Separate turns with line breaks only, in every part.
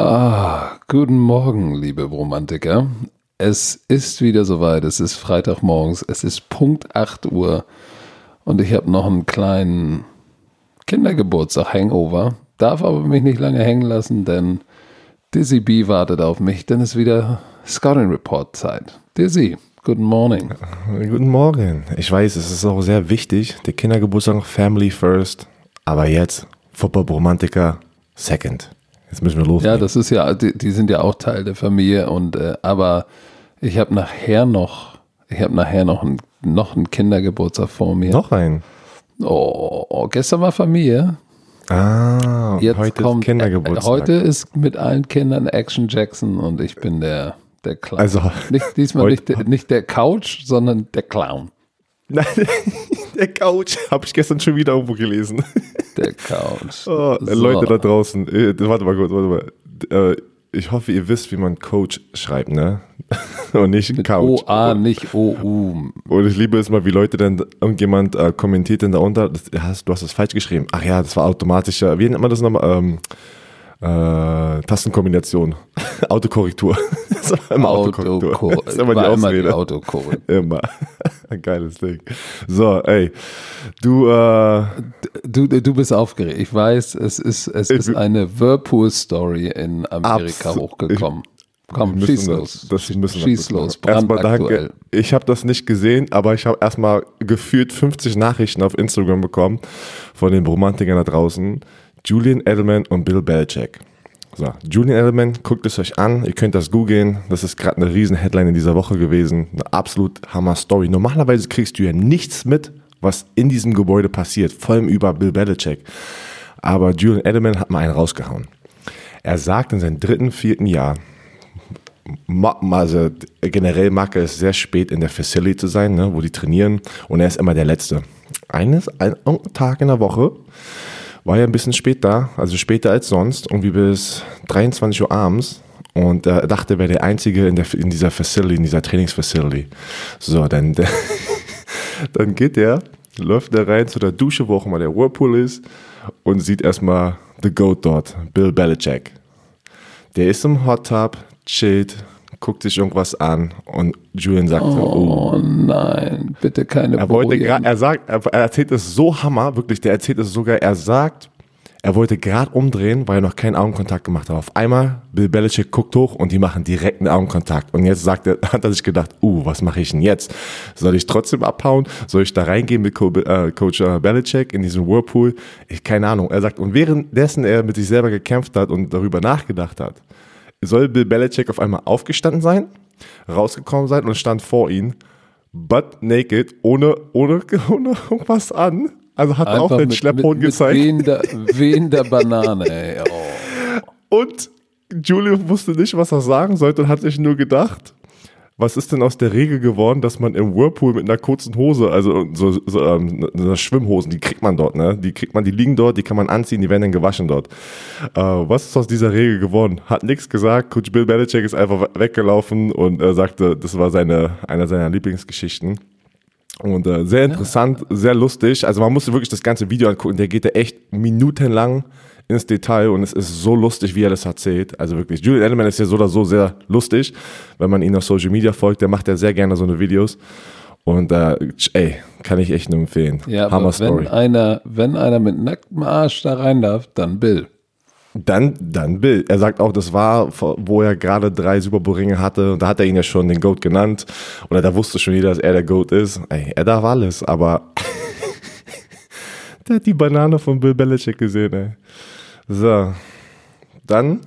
Ah, guten Morgen, liebe Romantiker. Es ist wieder soweit. Es ist Freitagmorgens. Es ist Punkt 8 Uhr. Und ich habe noch einen kleinen Kindergeburtstag-Hangover. Darf aber mich nicht lange hängen lassen, denn Dizzy B wartet auf mich. Denn es ist wieder Scouting Report Zeit. Dizzy, guten Morning.
Guten Morgen. Ich weiß, es ist auch sehr wichtig. Der Kindergeburtstag Family first. Aber jetzt Football Romantiker second. Jetzt müssen wir los.
Ja, das ist ja, die, die, sind ja auch Teil der Familie und äh, aber ich habe nachher noch, ich habe nachher noch einen noch einen Kindergeburtstag vor mir.
Noch einen?
Oh, gestern war Familie.
Ah,
Jetzt
heute
kommt,
ist Kindergeburtstag.
Heute ist mit allen Kindern Action Jackson und ich bin der, der Clown.
Also,
nicht, diesmal
heute-
nicht der, nicht der Couch, sondern der Clown.
Nein, der Couch. Habe ich gestern schon wieder irgendwo gelesen.
Der Couch.
Oh,
So.
Leute da draußen, äh, warte mal kurz, warte mal. Äh, ich hoffe, ihr wisst, wie man Coach schreibt, ne? Und nicht
Mit
Couch.
OA, nicht OU.
Und ich liebe es mal, wie Leute dann, irgendjemand äh, kommentiert dann darunter, das, du hast das falsch geschrieben. Ach ja, das war automatischer, wie nennt man das nochmal? Ähm, äh, Tastenkombination. Autokorrektur. das war immer Autokorrektur.
Autokor
Das ist immer die
war immer die
Ausrede.
Autokorrektur.
Immer. Ein geiles Ding. So, ey. Du, äh,
Du, du bist aufgeregt. Ich weiß, es ist, es ist eine Whirlpool-Story in Amerika hochgekommen. Komm,
müssen
schieß
das-
los.
Das müssen wir
schieß los.
Erstmal
Brandaktuell.
danke. Ich habe das nicht gesehen, aber ich habe erstmal gefühlt 50 Nachrichten auf Instagram bekommen von den Romantikern da draußen. Julian Edelman und Bill Belichick. So, Julian Edelman, guckt es euch an. Ihr könnt das googeln. Das ist gerade eine riesen Headline in dieser Woche gewesen. Eine absolut Hammer Story. Normalerweise kriegst du ja nichts mit, was in diesem Gebäude passiert. Vor allem über Bill Belichick. Aber Julian Edelman hat mal einen rausgehauen. Er sagt in seinem dritten, vierten Jahr, also generell mag er es sehr spät in der Facility zu sein, ne, wo die trainieren und er ist immer der Letzte. Eines, ein, Tag in der Woche war er ein bisschen spät da, also später als sonst, irgendwie bis 23 Uhr abends und er dachte, er wäre der Einzige in, der, in dieser Facility, in dieser Trainingsfacility. So, dann, dann geht er, läuft da rein zu der Dusche, wo auch immer der Whirlpool ist und sieht erstmal The Goat dort, Bill Belichick. Der ist im Hot Tub, chillt, guckt sich irgendwas an und Julian sagt oh.
Oh nein, bitte keine
Er wollte gerade, er sagt, er, er erzählt es so hammer, wirklich, der erzählt es sogar, er sagt, er wollte gerade umdrehen, weil er noch keinen Augenkontakt gemacht hat. Auf einmal, Bill Belichick guckt hoch und die machen direkt einen Augenkontakt. Und jetzt sagt er, hat er sich gedacht, uh, was mache ich denn jetzt? Soll ich trotzdem abhauen? Soll ich da reingehen mit Co äh, Coach äh, Belichick in diesen Whirlpool? Ich, keine Ahnung. Er sagt, und währenddessen er mit sich selber gekämpft hat und darüber nachgedacht hat, soll Bill Belichick auf einmal aufgestanden sein, rausgekommen sein und stand vor ihm, butt naked, ohne, ohne, ohne irgendwas an. Also hat er auch den
mit,
Schlepphoden
mit,
gezeigt.
Mit wehender, wehender Banane, ey. Oh.
Und Julian wusste nicht, was er sagen sollte und hat sich nur gedacht, was ist denn aus der Regel geworden, dass man im Whirlpool mit einer kurzen Hose, also so, so ähm, so Schwimmhosen, die kriegt man dort, ne? Die kriegt man, die liegen dort, die kann man anziehen, die werden dann gewaschen dort. Äh, was ist aus dieser Regel geworden? Hat nichts gesagt. Coach Bill Belichick ist einfach weggelaufen und äh, sagte, das war seine einer seiner Lieblingsgeschichten. Und äh, sehr interessant, sehr lustig. Also man musste wirklich das ganze Video angucken. Der geht da echt minutenlang ins Detail und es ist so lustig, wie er das erzählt. Also wirklich, Julian Edelman ist ja so oder so sehr lustig, wenn man ihn auf Social Media folgt. Der macht ja sehr gerne so eine Videos. Und äh, ey, kann ich echt nur empfehlen.
Ja,
Hammer
aber
Story.
wenn einer, wenn einer mit nacktem Arsch da rein darf, dann Bill.
Dann, dann Bill. Er sagt auch, das war, wo er gerade drei Super Bowl Ringe hatte. Und da hat er ihn ja schon den Goat genannt. Oder da wusste schon jeder, dass er der Goat ist. Ey, er darf alles, aber der hat die Banane von Bill Belichick gesehen, ey. So. Dann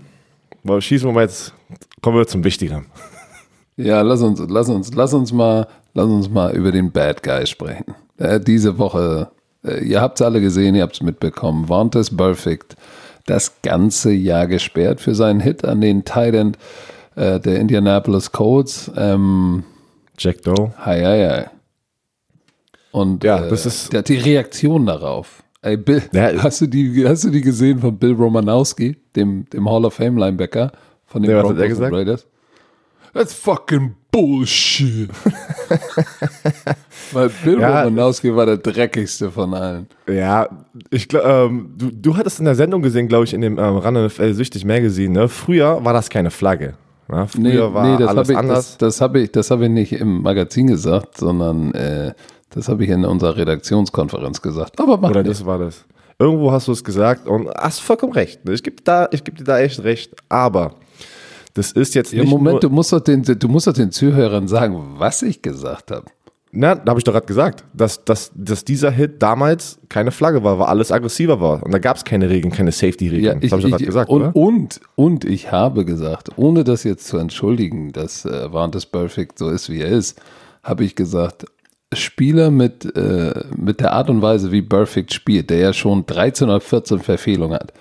schießen wir mal jetzt, kommen wir zum Wichtigeren.
Ja, lass uns, lass uns, lass uns mal, lass uns mal über den Bad Guy sprechen. Äh, diese Woche, äh, ihr habt es alle gesehen, ihr habt es mitbekommen. Vontaze Perfect das ganze Jahr gesperrt für seinen Hit an den Tight End äh, der Indianapolis Colts. Ähm,
Jack Doe.
Hi, hi, hi. Und
Ja,
äh,
das ist-
die Reaktion darauf. Ey, Bill,
Ja,
hast, du die, hast du die gesehen von Bill Romanowski, dem, dem Hall of Fame Linebacker von den
Nee, was hat er
Broncos? Raiders? That's fucking Bullshit. Weil Bill
Ja.
Romanowski war der dreckigste von allen.
Ja, ich glaube, ähm, du, du hattest in der Sendung gesehen, glaube ich, in dem ähm, Run NFL Süchtig Magazine, ne? Früher war das keine Flagge. Ja, früher
Nee,
war
nee das
alles
habe ich,
anders.
das, das hab ich, das hab ich nicht im Magazin gesagt, sondern äh, das habe ich in unserer Redaktionskonferenz gesagt. Aber mach
Oder
nicht.
das war das. Irgendwo hast du es gesagt und hast vollkommen recht. ne? Ich gebe geb dir da echt recht. Aber das ist jetzt
Ja,
nicht
Moment, du musst, doch den, du musst doch den Zuhörern sagen, was ich gesagt habe.
na, da habe ich doch gerade gesagt, dass, dass, dass dieser Hit damals keine Flagge war, weil alles aggressiver war. Und da gab es keine Regeln, keine Safety-Regeln.
Ja,
das
ich,
habe ich
ich,
gerade gesagt,
und,
oder?
und, und ich habe gesagt, ohne das jetzt zu entschuldigen, dass äh, Vantes Perfect so ist, wie er ist, habe ich gesagt, Spieler mit, äh, mit der Art und Weise, wie Perfect spielt, der ja schon 13 oder 14 Verfehlungen hat.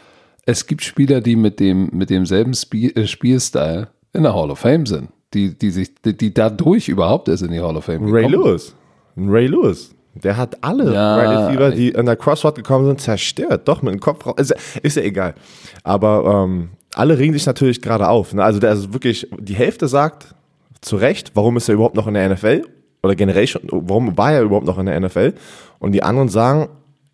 Es gibt Spieler, die mit, dem, mit demselben Spiel, äh, Spielstil in der Hall of Fame sind, die, die, sich, die, die dadurch überhaupt erst in die Hall of Fame
Ray
gekommen
Lewis. Ray Lewis. Der hat alle
Ja,
Wide Receiver, die in der Crossroad gekommen sind, zerstört. Doch, mit dem Kopf raus. Ist, ja- ist ja egal. Aber ähm, alle regen sich natürlich gerade auf. Ne? Also der ist wirklich, die Hälfte sagt zu Recht, warum ist er überhaupt noch in der NFL? Oder generell schon, warum war er überhaupt noch in der NFL? Und die anderen sagen,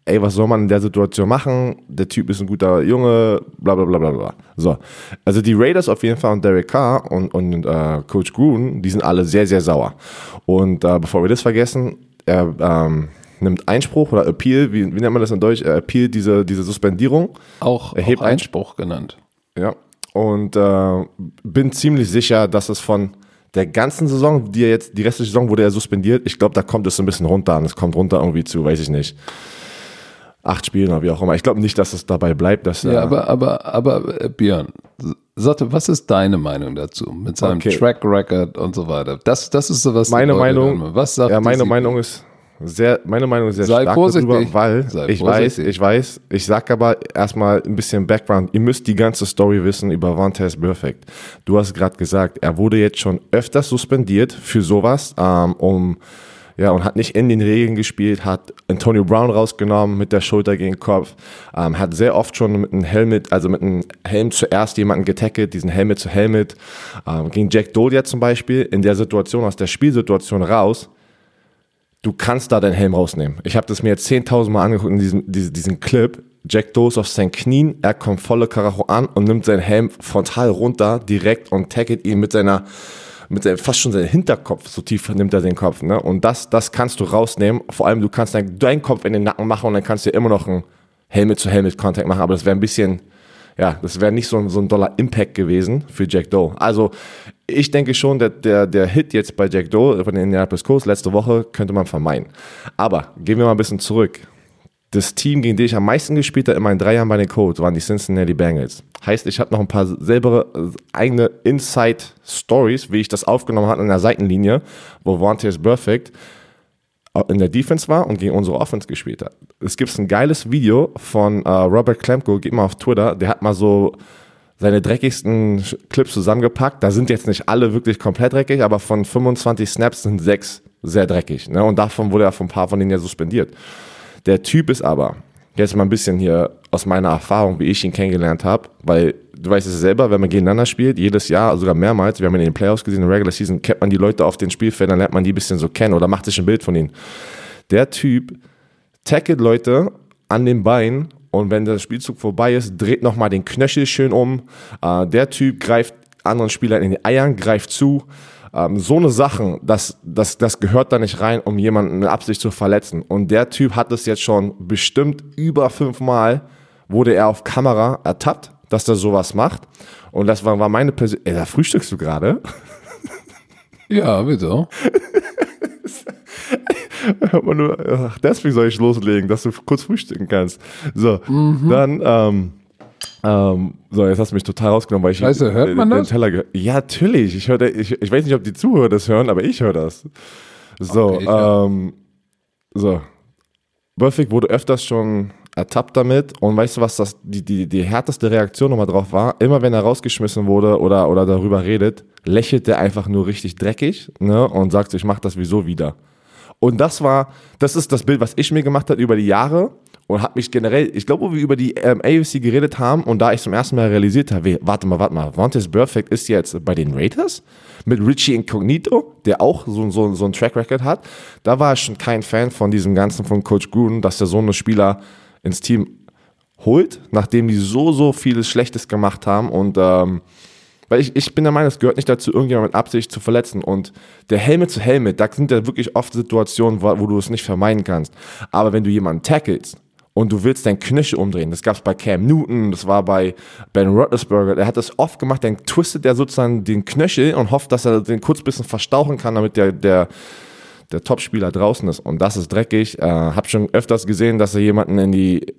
ey, was soll man in der Situation machen? Der Typ ist ein guter Junge, bla bla bla bla bla. So. Also die Raiders auf jeden Fall und Derek Carr und, und äh, Coach Gruden, die sind alle sehr, sehr sauer. Und äh, bevor wir das vergessen, er ähm, nimmt Einspruch oder Appeal, wie, wie nennt man das in Deutsch? Er appealt diese, diese Suspendierung.
Auch,
Er hebt
auch Einspruch genannt.
Ja. Und äh, bin ziemlich sicher, dass es von der ganzen Saison, die er jetzt, die restliche Saison wurde er suspendiert. Ich glaube, da kommt es so ein bisschen runter und es kommt runter irgendwie zu, weiß ich nicht. Acht Spielen oder wie auch immer. Ich glaube nicht, dass es dabei bleibt, dass
Ja,
er.
aber, aber, aber äh, Björn, sagte, was ist deine Meinung dazu mit seinem
Okay.
Track Record und so weiter? Das, das ist so was.
meine Meinung,
hören. Was sagt
ja, meine Meinung ist sehr, meine Meinung ist sehr
Sei
stark
vorsichtig.
darüber, weil
Sei
ich
vorsichtig.
weiß, ich weiß, ich sag aber erstmal ein bisschen Background. Ihr müsst die ganze Story wissen über Vontaze Perfect. Du hast gerade gesagt, er wurde jetzt schon öfters suspendiert für sowas, ähm, um ja, und hat nicht in den Regeln gespielt, hat Antonio Brown rausgenommen mit der Schulter gegen den Kopf, ähm, hat sehr oft schon mit einem Helmet, also mit einem Helm zuerst jemanden getackelt, diesen Helmet zu Helmet, ähm, gegen Jack Dolia zum Beispiel, in der Situation, aus der Spielsituation raus, du kannst da deinen Helm rausnehmen. Ich habe das mir jetzt 10.000 Mal angeguckt in diesem, diesem, diesem Clip. Jack Doe ist auf seinen Knien, er kommt volle Karacho an und nimmt seinen Helm frontal runter, direkt und tackelt ihn mit seiner, mit seinem, fast schon seinem Hinterkopf, so tief nimmt er den Kopf. Ne? Und das, das kannst du rausnehmen. Vor allem, du kannst deinen, deinen Kopf in den Nacken machen und dann kannst du immer noch einen Helmet-zu-Helmet-Contact machen, aber das wäre ein bisschen, ja, das wäre nicht so ein, so ein doller Impact gewesen für Jack Doe. Also ich denke schon, der, der, der Hit jetzt bei Jack Doe von den Indianapolis Colts letzte Woche könnte man vermeiden. Aber gehen wir mal ein bisschen zurück. Das Team, gegen den ich am meisten gespielt habe in meinen drei Jahren bei den Colts, waren die Cincinnati Bengals. Heißt, ich habe noch ein paar selber äh, eigene Inside-Stories, wie ich das aufgenommen hatte an der Seitenlinie, wo Vontaze Perfect in der Defense war und gegen unsere Offense gespielt hat. Es gibt ein geiles Video von äh, Robert Klemko, geht mal auf Twitter, der hat mal so seine dreckigsten Clips zusammengepackt. Da sind jetzt nicht alle wirklich komplett dreckig, aber von 25 Snaps sind sechs sehr dreckig. Ne? Und davon wurde er von ein paar von denen ja suspendiert. Der Typ ist aber, jetzt mal ein bisschen hier aus meiner Erfahrung, wie ich ihn kennengelernt habe, weil du weißt es selber, wenn man gegeneinander spielt, jedes Jahr, sogar mehrmals, wir haben ihn in den Playoffs gesehen, in der Regular Season, kennt man die Leute auf den Spielfeldern, lernt man die ein bisschen so kennen oder macht sich ein Bild von ihnen. Der Typ tackelt Leute an den Beinen und wenn der Spielzug vorbei ist, dreht nochmal den Knöchel schön um. Äh, der Typ greift anderen Spielern in die Eiern, greift zu. Ähm, so eine Sachen, das, das, das gehört da nicht rein, um jemanden mit Absicht zu verletzen. Und der Typ hat es jetzt schon bestimmt über fünfmal, wurde er auf Kamera ertappt, dass er sowas macht. Und das war, war meine Persönlichkeit. Ey, da frühstückst du gerade?
Ja, wieso?
Hört man nur, ach, deswegen soll ich loslegen, dass du kurz frühstücken kannst. So, dann, ähm, ähm, so, jetzt hast du mich total rausgenommen, weil ich
Scheiße, hört man
den
das?
Teller ge- Ja, natürlich. Ich, höre, ich, ich weiß nicht, ob die Zuhörer das hören, aber ich höre das. So,
Okay, hör.
ähm, so. Burfick wurde öfters schon ertappt damit und weißt du, was das, die, die, die härteste Reaktion nochmal drauf war? Immer wenn er rausgeschmissen wurde oder, oder darüber redet, lächelt er einfach nur richtig dreckig ne, und sagt so, ich mach das wieso wieder. Und das war, das ist das Bild, was ich mir gemacht habe über die Jahre. Und habe mich generell, ich glaube, wo wir über die ähm, AFC geredet haben und da ich zum ersten Mal realisiert habe, warte mal, warte mal, Vontaze Perfect ist jetzt bei den Raiders mit Richie Incognito, der auch so, so, so ein Track Record hat. Da war ich schon kein Fan von diesem Ganzen von Coach Gruden, dass der so eine Spieler ins Team holt, nachdem die so, so vieles Schlechtes gemacht haben und ähm, weil ich, ich bin der Meinung, es gehört nicht dazu, irgendjemand mit Absicht zu verletzen. Und der Helmet zu Helmet, da sind ja wirklich oft Situationen, wo, wo du es nicht vermeiden kannst. Aber wenn du jemanden tackelst und du willst dein Knöchel umdrehen, das gab es bei Cam Newton, das war bei Ben Roethlisberger, der hat das oft gemacht, dann twistet er sozusagen den Knöchel und hofft, dass er den kurz ein bisschen verstauchen kann, damit der, der, der Topspieler draußen ist. Und das ist dreckig. Äh, hab schon öfters gesehen, dass er jemanden in die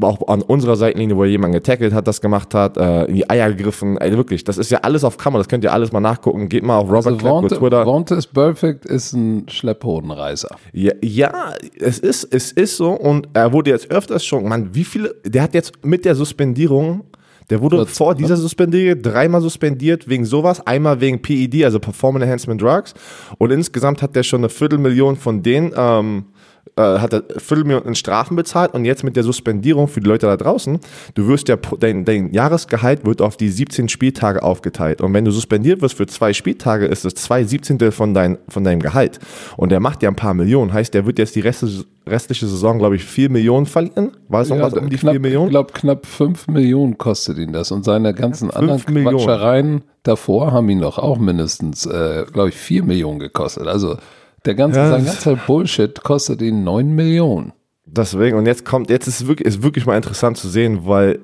auch an unserer Seitenlinie, wo jemand getackelt hat, das gemacht hat, äh, in die Eier gegriffen. Ey, wirklich, das ist ja alles auf Kamera, das könnt ihr alles mal nachgucken. Geht mal auf Robert
also Klepp, Twitter. Vontaze Perfect ist ein Schlepphodenreißer.
Ja, ja, es ist, es ist so und er wurde jetzt öfters schon, man, wie viele, der hat jetzt mit der Suspendierung der wurde Kurz, vor dieser Suspendierung dreimal suspendiert wegen sowas, einmal wegen PED, also Performance Enhancement Drugs. Und insgesamt hat der schon eine Viertelmillion von denen ähm, äh, hat er Viertelmillionen in Strafen bezahlt und jetzt mit der Suspendierung für die Leute da draußen, du wirst ja, dein, dein Jahresgehalt wird auf die 17 Spieltage aufgeteilt. Und wenn du suspendiert wirst für zwei Spieltage, ist es zwei Siebzehntel von, dein, von deinem Gehalt. Und der macht ja ein paar Millionen, heißt, der wird jetzt die restliche, restliche Saison, glaube ich, 4 Millionen verlieren, war es
ja,
noch was um
die knapp, 4 Millionen? Ich glaube, knapp 5 Millionen kostet ihn das. Und seine ganzen anderen Millionen. Quatschereien davor haben ihn doch auch mindestens, äh, glaube ich, 4 Millionen gekostet, also der ganze, ja, sein ganzer Bullshit kostet ihn 9 Millionen.
Deswegen, und jetzt kommt, jetzt ist wirklich, ist wirklich mal interessant zu sehen, weil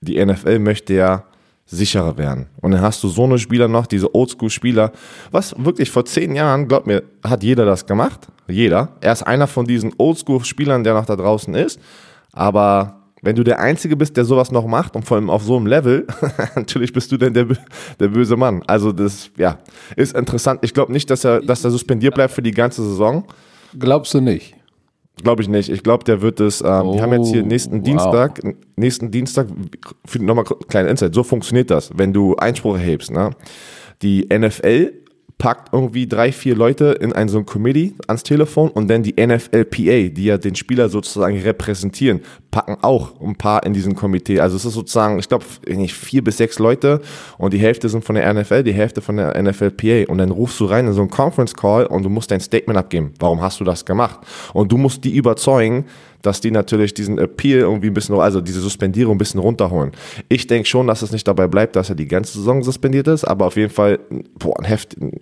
die NFL möchte ja sicherer werden. Und dann hast du so eine Spieler noch, diese Oldschool-Spieler, was wirklich vor zehn Jahren, glaub mir, hat jeder das gemacht. Jeder. Er ist einer von diesen Oldschool-Spielern, der noch da draußen ist. Aber wenn du der Einzige bist, der sowas noch macht und vor allem auf so einem Level, natürlich bist du denn der, der böse Mann. Also das, ja, ist interessant. Ich glaube nicht, dass er, dass er suspendiert bleibt für die ganze Saison.
Glaubst du nicht?
Glaube ich nicht. Ich glaube, der wird es. Ähm, oh, wir haben jetzt hier nächsten wow. Dienstag, nächsten Dienstag, nochmal kleine Insight. So funktioniert das, wenn du Einspruch erhebst. Ne? Die NFL packt irgendwie drei, vier Leute in ein so ein Committee ans Telefon und dann die NFLPA, die ja den Spieler sozusagen repräsentieren, packen auch ein paar in diesen Komitee. Also es ist sozusagen, ich glaube, nicht vier bis sechs Leute und die Hälfte sind von der NFL, die Hälfte von der NFLPA und dann rufst du rein in so einen Conference Call und du musst dein Statement abgeben. Warum hast du das gemacht? Und du musst die überzeugen, dass die natürlich diesen Appeal irgendwie ein bisschen, also diese Suspendierung ein bisschen runterholen. Ich denke schon, dass es nicht dabei bleibt, dass er die ganze Saison suspendiert ist, aber auf jeden Fall, boah, ein Heft, ein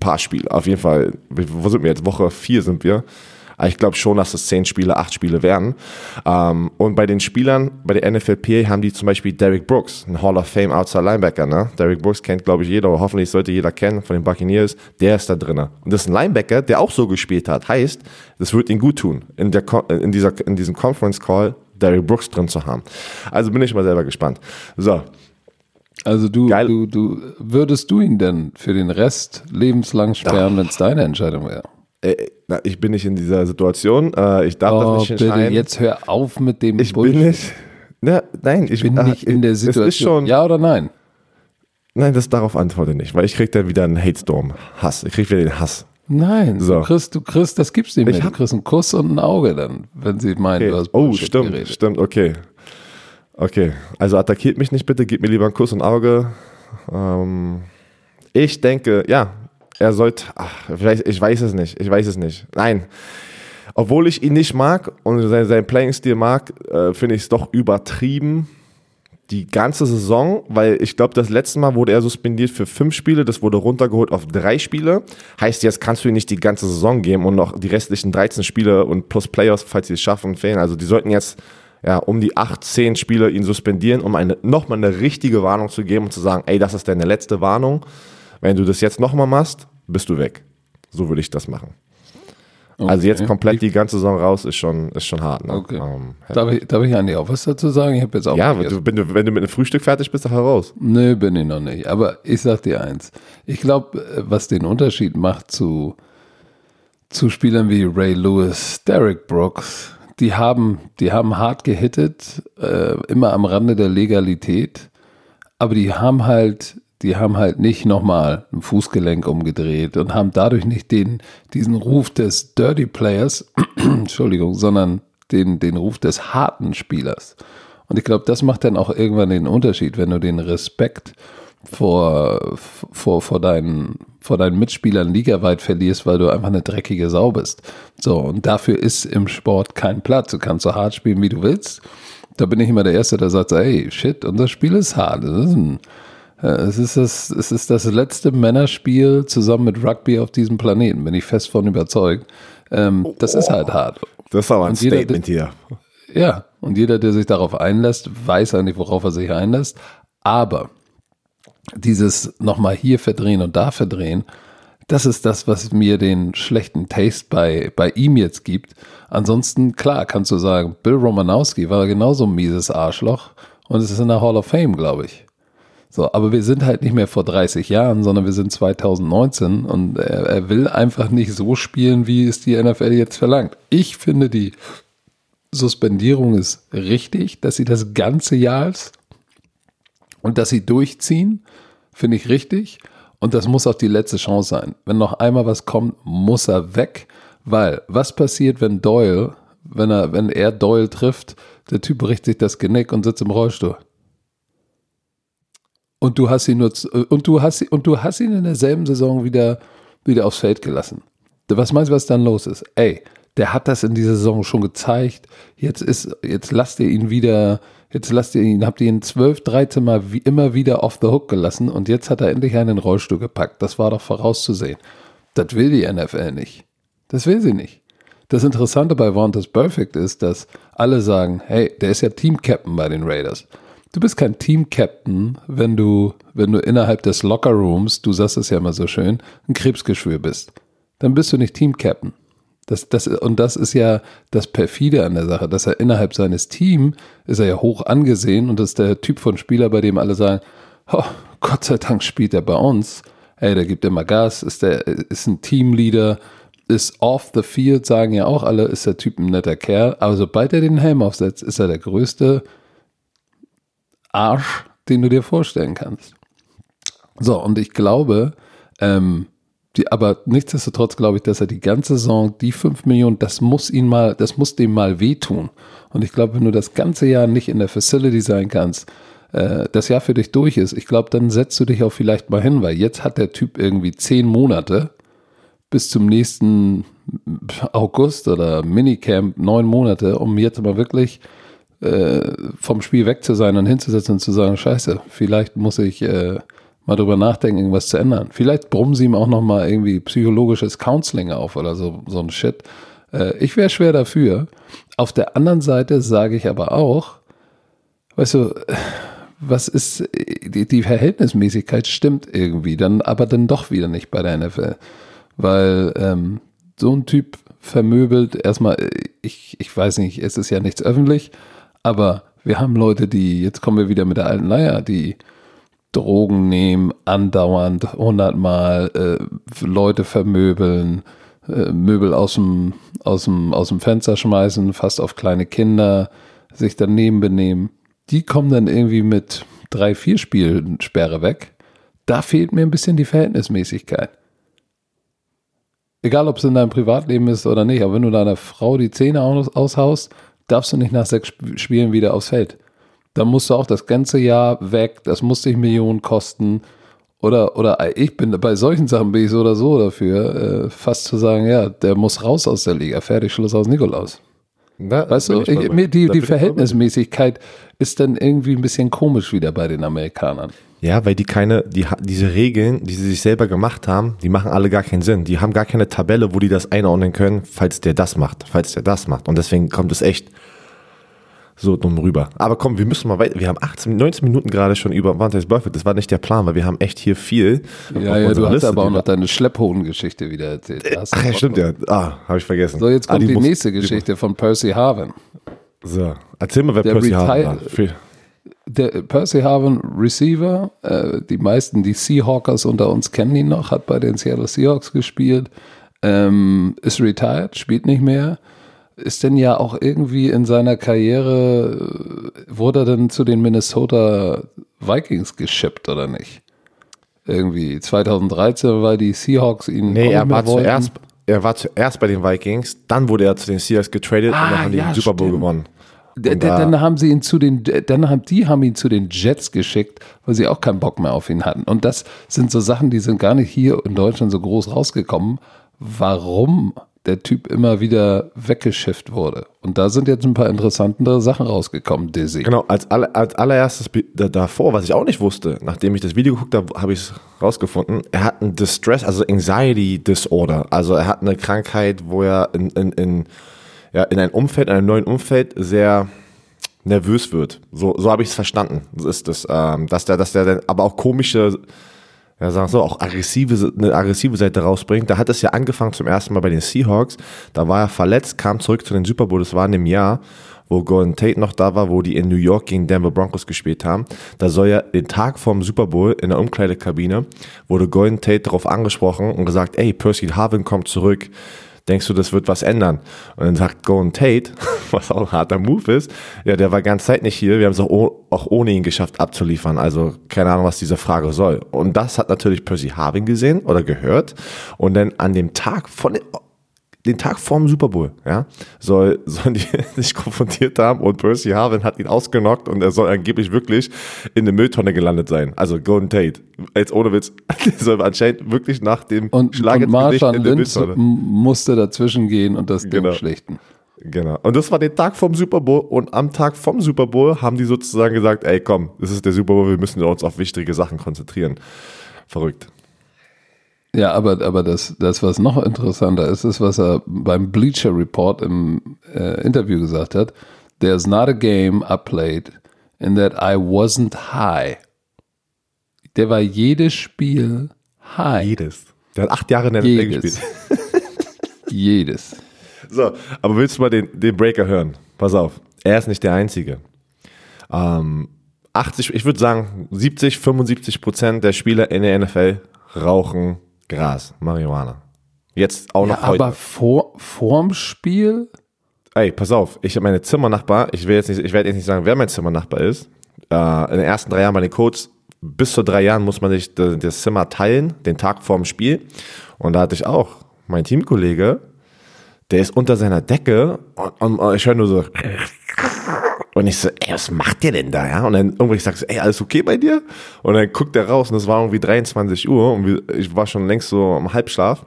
paar Spiele. Auf jeden Fall, wo sind wir jetzt? Woche vier sind wir. Aber ich glaube schon, dass es zehn Spiele, acht Spiele werden. Ähm, und bei den Spielern, bei der NFLPA haben die zum Beispiel Derek Brooks, ein Hall of Fame Outside Linebacker. Ne? Derek Brooks kennt, glaube ich, jeder, oder hoffentlich sollte jeder kennen von den Buccaneers. Der ist da drin. Und das ist ein Linebacker, der auch so gespielt hat. Heißt, das wird ihn gut tun, in, der, in, dieser, in diesem Conference Call Derek Brooks drin zu haben. Also bin ich mal selber gespannt. So.
Also du, du, du würdest du ihn denn für den Rest lebenslang sperren, wenn es deine Entscheidung wäre?
Äh, na, ich bin nicht in dieser Situation. Äh, ich darf oh, das nicht entscheiden. Bitte,
jetzt hör auf mit dem
Ich Bullshit. bin nicht. Na, nein, ich
bin nicht in der Situation. Schon, ja oder nein?
Nein, das darauf antworte nicht, weil ich krieg dann wieder einen Hate-Storm. Hass. Ich krieg wieder den Hass.
Nein, so. du kriegst, du kriegst, das gibt's nicht mehr. Du kriegst einen Kuss und ein Auge dann, wenn sie meinen,
okay.
du hast
oh, Bullshit Oh, stimmt, geredet. stimmt, okay. Okay, also attackiert mich nicht bitte, gib mir lieber einen Kuss und Auge. Ähm, ich denke, ja, er sollte, ach, vielleicht, ich weiß es nicht, ich weiß es nicht. Nein. Obwohl ich ihn nicht mag und sein, sein Playing-Stil mag, äh, finde ich es doch übertrieben. Die ganze Saison, weil ich glaube, das letzte Mal wurde er suspendiert für fünf Spiele, das wurde runtergeholt auf drei Spiele. Heißt, jetzt kannst du ihn nicht die ganze Saison geben und noch die restlichen 13 Spiele und plus Playoffs, falls sie es schaffen, fehlen. Also die sollten jetzt ja, um die acht, zehn Spiele ihn suspendieren, um eine, nochmal eine richtige Warnung zu geben und zu sagen, ey, das ist deine letzte Warnung. Wenn du das jetzt nochmal machst, bist du weg. So würde ich das machen. Okay. Also jetzt komplett die ganze Saison raus ist schon, ist schon hart. Ne?
Okay. Ähm, darf, ich, darf ich Andi auch was dazu sagen? Ich habe jetzt auch.
Ja, wenn du, wenn, du, wenn du mit einem Frühstück fertig bist, dann heraus.
Nö, bin ich noch nicht. Aber ich sag dir eins. Ich glaube, was den Unterschied macht zu, zu Spielern wie Ray Lewis, Derek Brooks, die haben, die haben hart gehittet, äh, immer am Rande der Legalität. Aber die haben halt die haben halt nicht nochmal ein Fußgelenk umgedreht und haben dadurch nicht den, diesen Ruf des Dirty Players, Entschuldigung, sondern den, den Ruf des harten Spielers. Und ich glaube, das macht dann auch irgendwann den Unterschied, wenn du den Respekt vor, vor, vor, deinen, vor deinen Mitspielern ligaweit verlierst, weil du einfach eine dreckige Sau bist. So, und dafür ist im Sport kein Platz. Du kannst so hart spielen, wie du willst. Da bin ich immer der Erste, der sagt, ey, shit, unser Spiel ist hart. Das ist ein, es ist, das, es ist das letzte Männerspiel zusammen mit Rugby auf diesem Planeten, bin ich fest von überzeugt. Ähm, das oh, ist halt hart.
Das ist aber ein jeder, Statement hier.
Ja, und jeder, der sich darauf einlässt, weiß eigentlich, worauf er sich einlässt. Aber dieses nochmal hier verdrehen und da verdrehen, das ist das, was mir den schlechten Taste bei, bei ihm jetzt gibt. Ansonsten, klar, kannst du sagen, Bill Romanowski war genauso ein mieses Arschloch und es ist in der Hall of Fame, glaube ich. So, aber wir sind halt nicht mehr vor 30 Jahren, sondern wir sind 2019 und er, er will einfach nicht so spielen, wie es die NFL jetzt verlangt. Ich finde, die Suspendierung ist richtig, dass sie das ganze Jahr ist und dass sie durchziehen, finde ich richtig. Und das muss auch die letzte Chance sein. Wenn noch einmal was kommt, muss er weg. Weil, was passiert, wenn Doyle, wenn er, wenn er Doyle trifft, der Typ bricht sich das Genick und sitzt im Rollstuhl. Und du hast ihn nur, und du hast, und du hast ihn in derselben Saison wieder, wieder aufs Feld gelassen. Was meinst du, was dann los ist? Ey, der hat das in dieser Saison schon gezeigt. Jetzt ist, jetzt lasst ihr ihn wieder, jetzt lasst ihr ihn, habt ihr ihn 12, 13 Mal wie immer wieder off the hook gelassen und jetzt hat er endlich einen Rollstuhl gepackt. Das war doch vorauszusehen. Das will die NFL nicht. Das will sie nicht. Das Interessante bei Vontas Perfect ist, dass alle sagen, hey, der ist ja Team-Captain bei den Raiders. Du bist kein Team-Captain, wenn du, wenn du innerhalb des Locker-Rooms, du sagst es ja immer so schön, ein Krebsgeschwür bist. Dann bist du nicht Team-Captain. Das, das, und das ist ja das perfide an der Sache, dass er innerhalb seines Teams ist er ja hoch angesehen und das ist der Typ von Spieler, bei dem alle sagen, oh, Gott sei Dank spielt er bei uns. Ey, der gibt immer Gas, ist der, ist ein Teamleader, ist off the field, sagen ja auch alle, ist der Typ ein netter Kerl. Aber sobald er den Helm aufsetzt, ist er der größte Arsch, den du dir vorstellen kannst. So, und ich glaube, ähm, die, aber nichtsdestotrotz glaube ich, dass er die ganze Saison, die 5 Millionen, das muss ihn mal, das muss dem mal wehtun. Und ich glaube, wenn du das ganze Jahr nicht in der Facility sein kannst, äh, das Jahr für dich durch ist, ich glaube, dann setzt du dich auch vielleicht mal hin, weil jetzt hat der Typ irgendwie zehn Monate bis zum nächsten August oder Minicamp, neun Monate, um jetzt mal wirklich äh, vom Spiel weg zu sein und hinzusetzen und zu sagen, scheiße, vielleicht muss ich äh, mal drüber nachdenken, irgendwas zu ändern. Vielleicht brummen sie ihm auch noch mal irgendwie psychologisches Counseling auf oder so, so ein Shit. Äh, ich wäre schwer dafür. Auf der anderen Seite sage ich aber auch, weißt du, was ist, die, die Verhältnismäßigkeit stimmt irgendwie, dann aber dann doch wieder nicht bei der NFL. Weil ähm, so ein Typ vermöbelt, erstmal, ich, ich weiß nicht, es ist ja nichts öffentlich, aber wir haben Leute, die, jetzt kommen wir wieder mit der alten Leier, die Drogen nehmen, andauernd, hundertmal, äh, Leute vermöbeln, äh, Möbel aus dem, aus, dem, aus dem Fenster schmeißen, fast auf kleine Kinder, sich daneben benehmen. Die kommen dann irgendwie mit drei, vier Spielen Sperre weg. Da fehlt mir ein bisschen die Verhältnismäßigkeit. Egal, ob es in deinem Privatleben ist oder nicht, aber wenn du deiner Frau die Zähne aus, aushaust, darfst du nicht nach sechs Spielen wieder aufs Feld. Dann musst du auch das ganze Jahr weg, das muss dich Millionen kosten. Oder, oder ich bin bei solchen Sachen bin ich so oder so dafür, äh, fast zu sagen, ja, der muss raus aus der Liga, fertig, Schluss aus Nikolaus. Na, weißt du, ich, mir, die, die Verhältnismäßigkeit ist dann irgendwie ein bisschen komisch wieder bei den Amerikanern.
Ja, weil die keine, die, diese Regeln, die sie sich selber gemacht haben, die machen alle gar keinen Sinn. Die haben gar keine Tabelle, wo die das einordnen können, falls der das macht, falls der das macht. Und deswegen kommt es echt so dumm rüber. Aber komm, wir müssen mal weiter. Wir haben 18, 19 Minuten gerade schon über Vantage Buffett. Das war nicht der Plan, weil wir haben echt hier viel.
Ja, ja, du hast aber auch noch deine Schlepphoden-Geschichte wieder erzählt.
Ach ja, stimmt ja. Ah, habe ich vergessen.
So, jetzt kommt ah, die, die muss, nächste Geschichte die, von Percy Harvin.
So, erzähl mal, wer der Percy Harvin war.
Der Percy Harvin Receiver, äh, die meisten, die Seahawkers unter uns kennen ihn noch, hat bei den Seattle Seahawks gespielt, ähm, ist retired, spielt nicht mehr ist denn ja auch irgendwie in seiner Karriere, wurde er denn zu den Minnesota Vikings geschippt oder nicht? Irgendwie 2013, weil die Seahawks ihn
Nee, er war, zuerst, er war zuerst bei den Vikings, dann wurde er zu den Seahawks getradet
Ah,
und dann haben die
ja,
den Super Bowl
stimmt.
gewonnen. Da-
Dann haben sie ihn zu den, dann haben die haben ihn zu den Jets geschickt, weil sie auch keinen Bock mehr auf ihn hatten. Und das sind so Sachen, die sind gar nicht hier in Deutschland so groß rausgekommen. Warum der Typ immer wieder weggeschifft wurde? Und da sind jetzt ein paar interessantere Sachen rausgekommen, Dizzy.
Genau, als, aller, als allererstes davor, was ich auch nicht wusste, nachdem ich das Video geguckt habe, habe ich es rausgefunden. Er hat ein Distress, also Anxiety Disorder. Also er hat eine Krankheit, wo er in, in, in, ja, in ein Umfeld, in einem neuen Umfeld sehr nervös wird. So, so habe ich es verstanden. So ist es, ähm, dass der, dass der dann aber auch komische, ja, sagen so, auch aggressive, eine aggressive Seite rausbringt. Da hat es ja angefangen zum ersten Mal bei den Seahawks. Da war er verletzt, kam zurück zu den Super Bowl. Das war in dem Jahr, wo Golden Tate noch da war, wo die in New York gegen Denver Broncos gespielt haben. Da soll ja den Tag vorm Super Bowl in der Umkleidekabine wurde Golden Tate darauf angesprochen und gesagt, ey, Percy Harvin kommt zurück. Denkst du, das wird was ändern? Und dann sagt Golden Tate, was auch ein harter Move ist, ja, der war ganz Zeit nicht hier. Wir haben es auch, auch ohne ihn geschafft abzuliefern. Also keine Ahnung, was diese Frage soll. Und das hat natürlich Percy Harvin gesehen oder gehört. Und dann an dem Tag von den Tag vorm Super Bowl, ja, soll, sollen die sich konfrontiert haben und Percy Harvin hat ihn ausgenockt und er soll angeblich wirklich in der Mülltonne gelandet sein. Also Golden Tate. Jetzt ohne Witz. Der soll anscheinend wirklich nach dem
Und,
Schlag
und Marshawn
in der
Lynch musste dazwischen gehen und das Ding
Genau.
schlichten.
Genau. Und das war der Tag vom Super Bowl. Und am Tag vom Super Bowl haben die sozusagen gesagt, ey komm, das ist der Super Bowl, wir müssen uns auf wichtige Sachen konzentrieren. Verrückt.
Ja, aber, aber das, das, was noch interessanter ist, ist, was er beim Bleacher Report im äh, Interview gesagt hat. There's not a game I played in that I wasn't high. Der war jedes Spiel high.
Jedes. Der hat acht Jahre in der
Jedes.
gespielt.
Jedes.
So, aber willst du mal den, den Breaker hören? Pass auf, er ist nicht der Einzige. Ähm, 80, ich würde sagen, 70, 75 Prozent der Spieler in der NFL rauchen Gras, Marihuana. Jetzt auch
Ja,
noch heute.
aber vor, vorm Spiel?
Ey, pass auf, ich habe meine Zimmernachbar, ich will jetzt nicht, ich werde jetzt nicht sagen, wer mein Zimmernachbar ist. Äh, in den ersten drei Jahren bei den Codes, bis zu drei Jahren muss man sich das, Zimmer teilen, den Tag vorm Spiel. Und da hatte ich auch mein Teamkollege, der ist unter seiner Decke und, und ich höre nur so. Und ich so, ey, was macht der denn da, ja? Und dann irgendwann ich sag so, ey, alles okay bei dir? Und dann guckt er raus und es war irgendwie 23 Uhr und ich war schon längst so im Halbschlaf.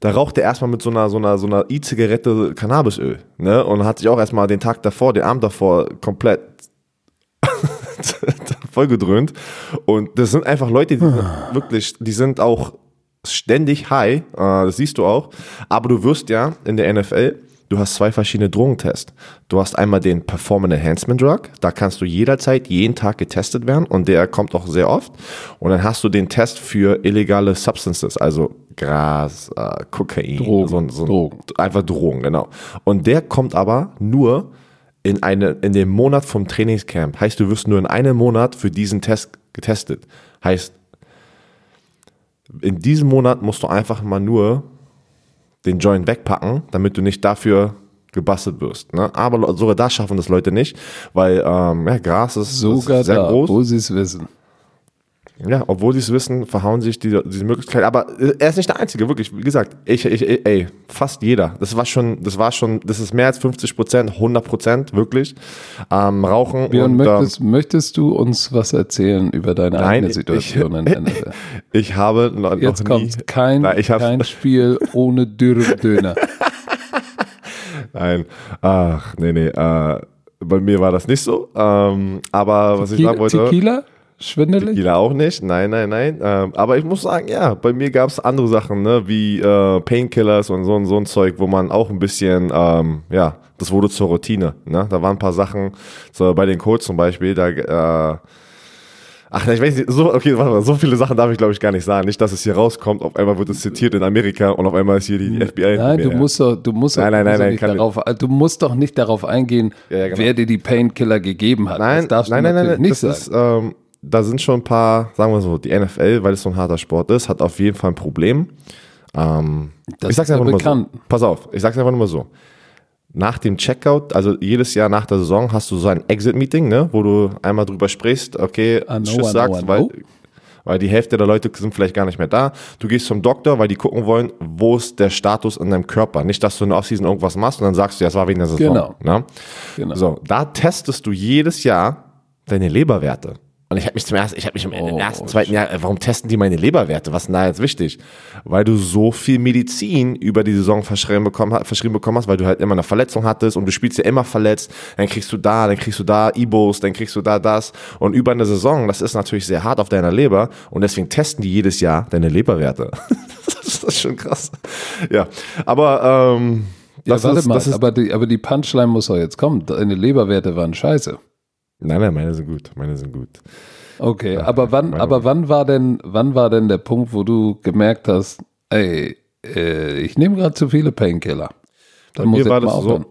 Da raucht er erstmal mit so einer, so einer, so einer E-Zigarette Cannabisöl, ne? Und hat sich auch erstmal den Tag davor, den Abend davor komplett vollgedröhnt. Und das sind einfach Leute, die sind wirklich, die sind auch ständig high, äh, das siehst du auch. Aber du wirst ja in der NFL, du hast zwei verschiedene Drogentests. Du hast einmal den Performance Enhancement Drug, da kannst du jederzeit, jeden Tag getestet werden und der kommt auch sehr oft. Und dann hast du den Test für illegale Substances, also Gras, äh, Kokain,
Drogen,
so, so
Drogen.
einfach Drogen, genau. Und der kommt aber nur in, eine, in dem Monat vom Trainingscamp. Heißt, du wirst nur in einem Monat für diesen Test getestet. Heißt, in diesem Monat musst du einfach mal nur den Joint wegpacken, damit du nicht dafür gebastelt wirst. Ne? Aber sogar das schaffen das Leute nicht, weil ähm, ja, Gras ist, ist sehr
da,
groß.
wo sie es wissen.
Ja, obwohl sie es wissen, verhauen sich diese, diese Möglichkeit. Aber äh, er ist nicht der Einzige, wirklich. Wie gesagt, ich, ich, ey, fast jeder. Das war schon, das war schon, das ist mehr als 50 Prozent, 100 Prozent, wirklich. Ähm, Rauchen
Björn,
und ähm,
möchtest, möchtest du uns was erzählen über deine eigene
ich-
Situation in der NFL?
ich habe noch,
Jetzt
noch nie,
kommt kein,
Nein, ich
kein Spiel ohne Dürr-Döner.
Nein, ach, nee, nee, äh, bei mir war das nicht so. Ähm, aber was ich sagen wollte.
Tequila? Schwindelig?
Tequila auch nicht, nein, nein, nein. Ähm, aber ich muss sagen, ja, bei mir gab es andere Sachen, ne, wie äh, Painkillers und so, so ein Zeug, wo man auch ein bisschen, ähm, ja, das wurde zur Routine. Ne? Da waren ein paar Sachen, so bei den Codes zum Beispiel, da, äh, ach, ich weiß nicht, so, okay, warte mal, so viele Sachen darf ich glaube ich gar nicht sagen. Nicht, dass es hier rauskommt, auf einmal wird es zitiert in Amerika und auf einmal ist hier die, die FBI.
Nein, du musst doch, du musst,
Nein, nein, nein, nein,
nicht darauf, du musst doch nicht darauf eingehen,
genau.
wer dir die Painkiller gegeben hat.
Nein,
das darfst
nein,
du
nein, nein,
nicht
das
sagen.
Da sind schon ein paar, sagen wir so, die NFL, weil es so ein harter Sport ist, hat auf jeden Fall ein Problem. Ähm,
Das
ich sag's einfach nur
bekannt.
mal so. Pass auf, ich sag's einfach nur mal so. Nach dem Checkout, also jedes Jahr nach der Saison hast du so ein Exit-Meeting, ne, wo du einmal drüber sprichst, okay,
know, I
Tschüss sagst, weil, weil die Hälfte der Leute sind vielleicht gar nicht mehr da. Du gehst zum Doktor, weil die gucken wollen, wo ist der Status in deinem Körper. Nicht, dass du in der Offseason irgendwas machst und dann sagst du, ja, es war wegen der Saison.
Genau.
Ne?
Genau.
So, da testest du jedes Jahr deine Leberwerte. Und ich habe mich zum ersten, ich habe mich im,
Oh,
ersten, zweiten Jahr, äh, warum testen die meine Leberwerte? Was ist denn da jetzt wichtig? Weil du so viel Medizin über die Saison verschrieben bekommen, verschrieben bekommen hast, weil du halt immer eine Verletzung hattest und du spielst ja immer verletzt, dann kriegst du da, dann kriegst du da Ibos, dann kriegst du da das. Und über eine Saison, das ist natürlich sehr hart auf deiner Leber und deswegen testen die jedes Jahr deine Leberwerte. das ist schon krass. Ja, aber ähm,
Ja,
das
warte
ist,
mal,
das ist,
aber, die, aber die Punchline muss doch jetzt kommen. Deine Leberwerte waren scheiße.
Nein, nein, meine sind gut, meine sind gut.
Okay, aber wann, aber wann war denn, wann war denn der Punkt, wo du gemerkt hast, ey, äh, ich nehme gerade zu viele Painkiller. Dann muss
mir
ich
war
mal
das so,
aufhören.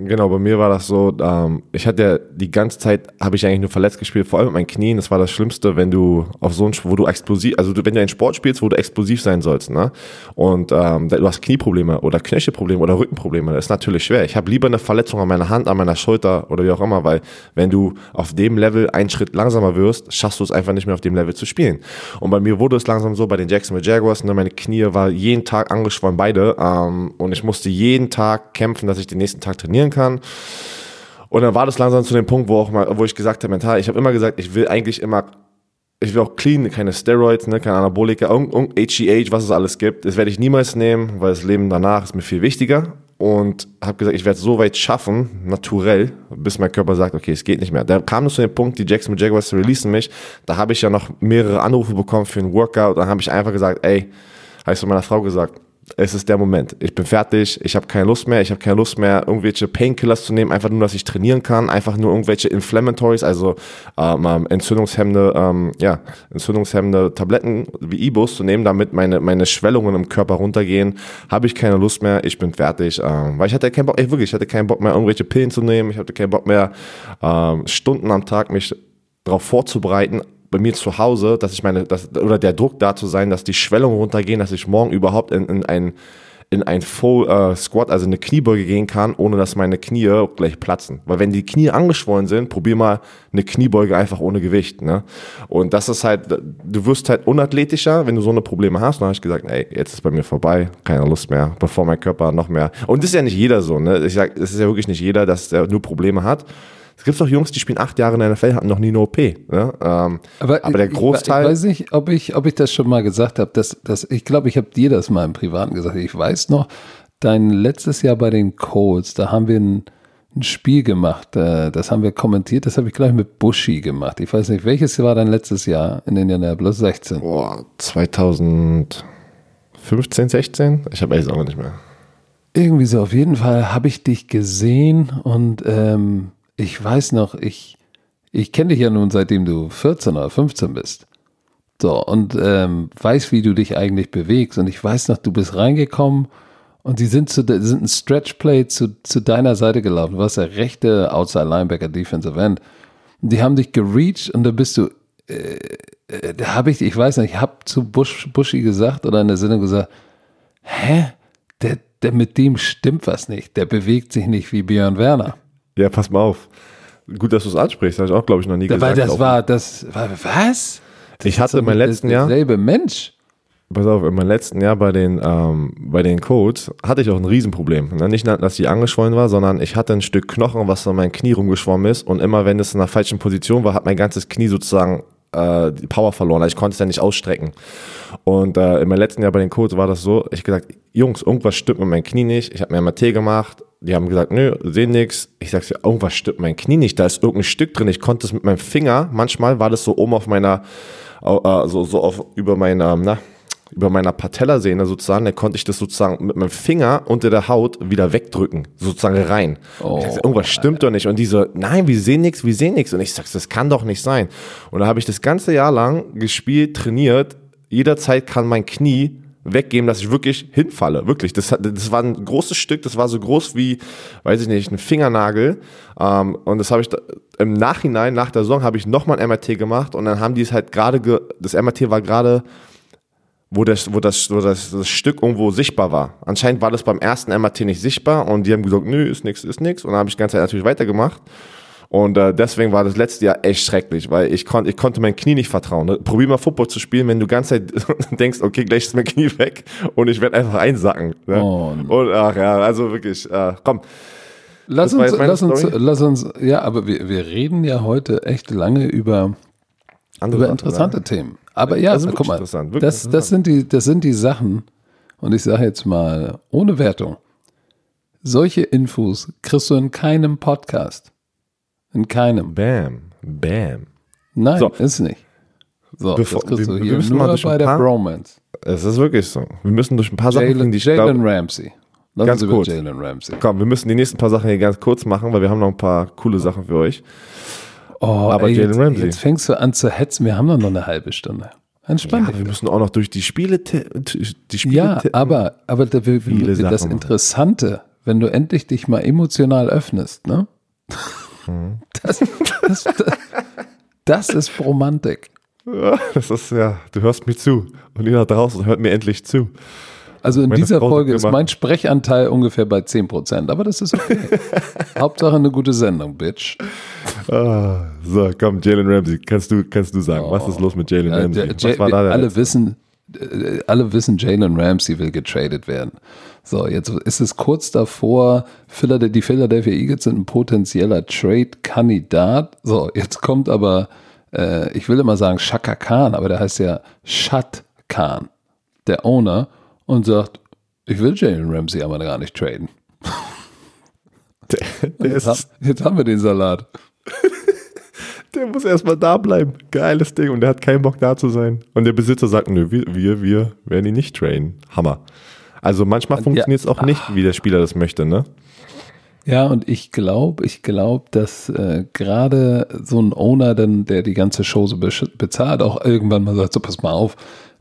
Genau, bei mir war das so, ähm, ich hatte ja die ganze Zeit, habe ich eigentlich nur verletzt gespielt, vor allem mit meinen Knien, das war das Schlimmste, wenn du auf so ein, wo du explosiv, also du, wenn du einen Sport spielst, wo du explosiv sein sollst, ne, und ähm, du hast Knieprobleme oder Knöchelprobleme oder Rückenprobleme, das ist natürlich schwer. Ich habe lieber eine Verletzung an meiner Hand, an meiner Schulter oder wie auch immer, weil wenn du auf dem Level einen Schritt langsamer wirst, schaffst du es einfach nicht mehr auf dem Level zu spielen. Und bei mir wurde es langsam so, bei den Jacksonville Jaguars, ne, meine Knie war jeden Tag angeschwollen, beide, ähm, und ich musste jeden Tag kämpfen, dass ich den nächsten Tag trainieren kann. Und dann war das langsam zu dem Punkt, wo auch mal, wo ich gesagt habe, mental, ich habe immer gesagt, ich will eigentlich immer, ich will auch clean, keine Steroids, ne, keine Anabolika, irgend, irgend HGH, was es alles gibt. Das werde ich niemals nehmen, weil das Leben danach ist mir viel wichtiger. Und habe gesagt, ich werde es so weit schaffen, naturell, bis mein Körper sagt, okay, es geht nicht mehr. Da kam es zu dem Punkt, die Jacksonville Jaguars releasen mich. Da habe ich ja noch mehrere Anrufe bekommen für einen Workout. Dann habe ich einfach gesagt, ey, habe ich zu meiner Frau gesagt, es ist der Moment. Ich bin fertig, ich habe keine Lust mehr, ich habe keine Lust mehr, irgendwelche Painkillers zu nehmen, einfach nur, dass ich trainieren kann, einfach nur irgendwelche Inflammatories, also ähm, ähm, entzündungshemmende, ähm, ja, entzündungshemmende Tabletten wie Ibus zu nehmen, damit meine, meine Schwellungen im Körper runtergehen. Habe ich keine Lust mehr, ich bin fertig. Ähm, weil ich hatte keinen Bock, ey, wirklich, ich hatte keinen Bock mehr, irgendwelche Pillen zu nehmen, ich hatte keinen Bock mehr, ähm, Stunden am Tag mich darauf vorzubereiten, bei mir zu Hause, dass ich meine, dass, oder der Druck da zu sein, dass die Schwellungen runtergehen, dass ich morgen überhaupt in, in ein in ein Full äh, Squat, also eine Kniebeuge gehen kann, ohne dass meine Knie gleich platzen. Weil wenn die Knie angeschwollen sind, probier mal eine Kniebeuge einfach ohne Gewicht. Ne? Und das ist halt, du wirst halt unathletischer, wenn du so eine Probleme hast. Und dann habe ich gesagt, ey, jetzt ist bei mir vorbei, keine Lust mehr, bevor mein Körper noch mehr. Und das ist ja nicht jeder so. Ne? Ich sag, es ist ja wirklich nicht jeder, dass der nur Probleme hat. Es gibt doch Jungs, die spielen acht Jahre in der NFL, hatten noch nie eine OP. Ne? Ähm, aber, der
ich-
Großteil.
Ich weiß nicht, ob ich, ob ich das schon mal gesagt habe. Dass, dass, ich glaube, ich habe dir das mal im Privaten gesagt. Ich weiß noch, dein letztes Jahr bei den Colts, da haben wir ein, ein Spiel gemacht. äh, Das haben wir kommentiert. Das habe ich gleich mit Buschi gemacht. Ich weiß nicht, welches war dein letztes Jahr in Indianapolis? 16.
Boah, 2015, 16? Ich habe ehrlich auch nicht mehr.
Irgendwie so, auf jeden Fall habe ich dich gesehen und ähm, ich weiß noch, ich, ich kenne dich ja nun seitdem du 14 oder 15 bist. So, und ähm, weiß, wie du dich eigentlich bewegst. Und ich weiß noch, du bist reingekommen und die sind, zu, sind ein Stretchplay zu, zu deiner Seite gelaufen. Du warst der rechte Outside Linebacker Defensive End. Und die haben dich gereached und da bist du, äh, äh, da habe ich, ich weiß nicht, ich habe zu Bush, Buschi gesagt oder in der Sendung gesagt, hä? Der, der mit dem stimmt was nicht. Der bewegt sich nicht wie Björn Werner.
Ja, pass mal auf. Gut, dass du es ansprichst, habe ich auch, glaube ich, noch nie
Weil
gesagt.
das
Auch-
war, das war, was?
ich hatte in meinem
Das-
letzten Jahr,
Derselbe Mensch.
pass auf, in meinem letzten Jahr bei den, ähm, bei den Codes hatte ich auch ein Riesenproblem. Ne? Nicht, dass die angeschwollen war, sondern ich hatte ein Stück Knochen, was an mein Knie rumgeschwommen ist und immer wenn es in der falschen Position war, hat mein ganzes Knie sozusagen äh, die Power verloren. Also ich konnte es ja nicht ausstrecken. Und äh, in meinem letzten Jahr bei den Codes war das so, ich gesagt, Jungs, irgendwas stimmt mit meinem Knie nicht. Ich habe mir MRT gemacht. Die haben gesagt, nö, sehen nix. Ich sag, irgendwas stimmt meinem Knie nicht. Da ist irgendein Stück drin. Ich konnte es mit meinem Finger, manchmal war das so oben auf meiner, äh, so, so auf, über meiner, na, über meiner Patellasehne sozusagen, da konnte ich das sozusagen mit meinem Finger unter der Haut wieder wegdrücken, sozusagen rein.
Oh,
ich sag, irgendwas stimmt doch nicht. Und die so, nein, wir sehen nichts, wir sehen nichts. Und ich sag, das kann doch nicht sein. Und da habe ich das ganze Jahr lang gespielt, trainiert. Jederzeit kann mein Knie weggeben, dass ich wirklich hinfalle. Wirklich. Das, das war ein großes Stück, das war so groß wie, weiß ich nicht, ein Fingernagel. Ähm, und das habe ich da, im Nachhinein, nach der Saison, habe ich nochmal ein MRT gemacht und dann haben die es halt gerade, ge- das MRT war gerade wo das, wo das, wo das, das Stück irgendwo sichtbar war. Anscheinend war das beim ersten MRT nicht sichtbar und die haben gesagt, nö, ist nix, ist nix. Und dann habe ich die ganze Zeit natürlich weitergemacht. Und äh, deswegen war das letzte Jahr echt schrecklich, weil ich, kon ich konnte mein Knie nicht vertrauen. Ne? Probier mal Football zu spielen, wenn du die ganze Zeit denkst, okay, gleich ist mein Knie weg und ich werde einfach einsacken. Ne?
Oh,
und ach ja, also wirklich, äh, komm.
Lass
Das
uns, lass uns, lass uns, ja, aber wir, wir reden ja heute echt lange über,
Andere
über
Sachen,
interessante
ne?
Themen. Aber ja,
Das ist
guck mal,
interessant,
das, das, sind die, das sind die Sachen, und ich sage jetzt mal, ohne Wertung, solche Infos kriegst du in keinem Podcast. In keinem.
Bam, bam.
Nein,
So.
ist nicht. So,
Bevor-
das kriegst
wir-
du
wir
hier
müssen mal
nur
durch ein
bei der
paar-
Bromance.
Es ist wirklich so. Wir müssen durch ein paar Sachen
Jalen,
gehen, die ich
Jalen Ramsey. Lass
Ganz kurz.
Jalen Ramsey.
Komm, wir müssen die nächsten paar Sachen hier ganz kurz machen, weil wir haben noch ein paar coole Sachen für euch.
Oh,
Aber
ey,
Jalen
jetzt,
Ramsey.
jetzt fängst du an zu hetzen. Wir haben noch eine halbe Stunde. Entspann
Ja, wir müssen auch noch durch die Spiele, die Spiele
Ja, aber, aber da, wir, das
Sachen.
Interessante, wenn du endlich dich mal emotional öffnest, ne? Das, das, das, das ist Romantik.
Das ist ja, du hörst mir zu und ihr da draußen hört mir endlich zu.
Also in
Meine
dieser
Frau
Folge ist mein Sprechanteil ungefähr bei 10%, aber das ist okay. Hauptsache eine gute Sendung, Bitch.
Ah, so, komm, Jalen Ramsey, kannst du, kannst du sagen, was ist los mit Jalen
Ja,
Ramsey?
Ja,
Was war da der
alle
letzte?
wissen, alle wissen, Jalen Ramsey will getradet werden. So, jetzt ist es kurz davor, die Philadelphia Eagles sind ein potenzieller Trade-Kandidat. So, jetzt kommt aber, äh, ich will immer sagen Shaka Khan, aber der heißt ja Shat Khan, der Owner, und sagt, ich will Jalen Ramsey aber gar nicht traden.
Der, der,
Jetzt, ha-
ist,
jetzt haben wir den Salat.
Der muss erstmal da bleiben. Geiles Ding. Und der hat keinen Bock da zu sein. Und der Besitzer sagt, nö, wir, wir, wir werden ihn nicht trainen. Hammer. Also manchmal funktioniert es auch nicht, wie der Spieler das möchte, ne?
Ja, und ich glaube, ich glaube, dass äh, gerade so ein Owner, dann, der die ganze Show so besch- bezahlt, auch irgendwann mal sagt, so pass mal auf,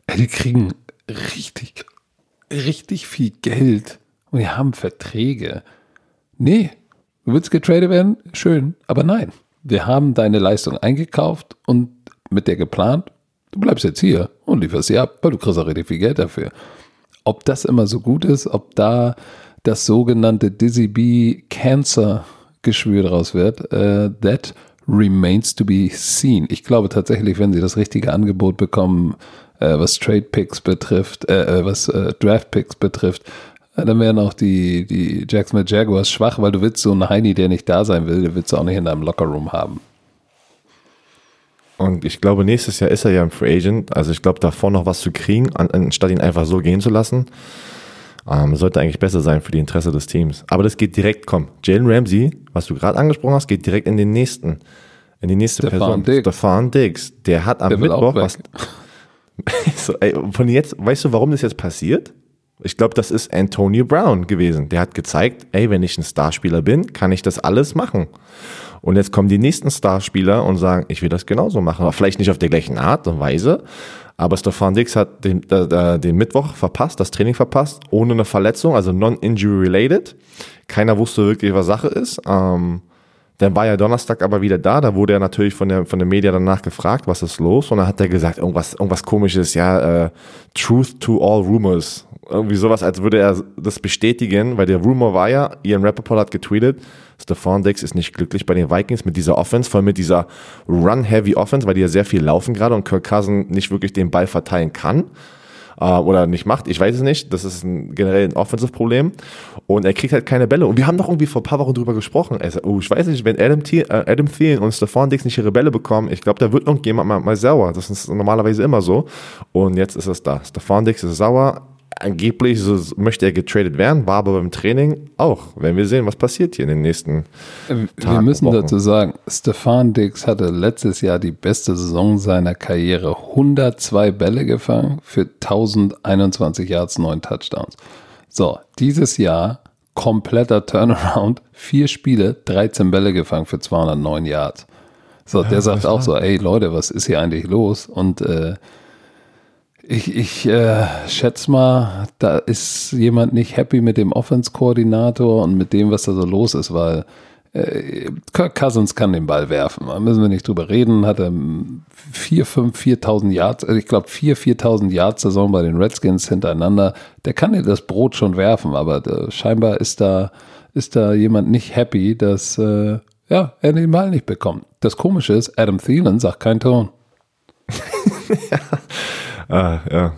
ey, die kriegen richtig, richtig viel Geld und die haben Verträge. Nee, du willst getradet werden? Schön, aber nein. Wir haben deine Leistung eingekauft und mit der geplant, du bleibst jetzt hier und lieferst sie ab, weil du kriegst auch richtig viel Geld dafür. Ob das immer so gut ist, ob da das sogenannte Dizzy B Cancer Geschwür draus wird, äh, that remains to be seen. Ich glaube tatsächlich, wenn sie das richtige Angebot bekommen, äh, was Trade Picks betrifft, äh, äh, was äh, Draft Picks betrifft, dann werden auch die, die Jacksonville Jaguars schwach, weil du willst so einen Heini, der nicht da sein will, den willst du auch nicht in deinem Lockerroom haben.
Und ich glaube, nächstes Jahr ist er ja ein Free Agent. Also ich glaube, davor noch was zu kriegen, an- anstatt ihn einfach so gehen zu lassen, ähm, sollte eigentlich besser sein für die Interesse des Teams. Aber das geht direkt, komm, Jalen Ramsey, was du gerade angesprochen hast, geht direkt in den nächsten, in die nächste
Stefan
Person.
Diggs.
Stefan Diggs. Der hat am
Der
Mittwoch was. so, ey, von jetzt, weißt du, warum das jetzt passiert? Ich glaube, das ist Antonio Brown gewesen. Der hat gezeigt, ey, wenn ich ein Starspieler bin, kann ich das alles machen. Und jetzt kommen die nächsten Starspieler und sagen, ich will das genauso machen. Aber vielleicht nicht auf der gleichen Art und Weise. Aber Stefan Dix hat den, äh, den Mittwoch verpasst, das Training verpasst, ohne eine Verletzung, also non-injury related. Keiner wusste wirklich, was Sache ist. Ähm, dann war er Donnerstag aber wieder da. Da wurde er natürlich von der, von der Media danach gefragt, was ist los? Und dann hat er gesagt, irgendwas, irgendwas komisches, ja, äh, Truth to all rumors. Irgendwie sowas, als würde er das bestätigen, weil der Rumor war ja, Ian Rappaport hat getweetet, Stefan Diggs ist nicht glücklich bei den Vikings mit dieser Offense, vor allem mit dieser Run-Heavy Offense, weil die ja sehr viel laufen gerade und Kirk Cousin nicht wirklich den Ball verteilen kann äh, oder nicht macht. Ich weiß es nicht. Das ist ein, generell ein Offensive-Problem. Und er kriegt halt keine Bälle. Und wir haben doch irgendwie vor ein paar Wochen drüber gesprochen. Sagt, oh, ich weiß nicht, wenn Adam, Thiel, äh, Adam Thielen und Stefan Diggs nicht ihre Bälle bekommen, ich glaube, da wird irgendjemand mal, mal sauer. Das ist normalerweise immer so. Und jetzt ist es da. Stefan Diggs ist sauer. Angeblich so, möchte er getradet werden, war aber beim Training auch. Wenn wir sehen, was passiert hier in den nächsten
Wir
Tagen,
müssen
Wochen.
dazu sagen, Stefan Diggs hatte letztes Jahr die beste Saison seiner Karriere. 102 Bälle gefangen für 1021 Yards, 9 Touchdowns. So, dieses Jahr kompletter Turnaround, vier Spiele, 13 Bälle gefangen für 209 Yards. So, der sagt auch so, ey Leute, was ist hier eigentlich los? Und äh, ich, ich äh, schätze mal, da ist jemand nicht happy mit dem Offense-Koordinator und mit dem, was da so los ist, weil äh, Kirk Cousins kann den Ball werfen. Da müssen wir nicht drüber reden. Hat er 4, 5, 4.000 Yards, also ich glaube 4, 4.000 Yards Saison bei den Redskins hintereinander. Der kann dir das Brot schon werfen, aber äh, scheinbar ist da, ist da jemand nicht happy, dass äh, Ja, er den Ball nicht bekommen. Das Komische ist, Adam Thielen sagt kein Ton.
ja. Ah, ja.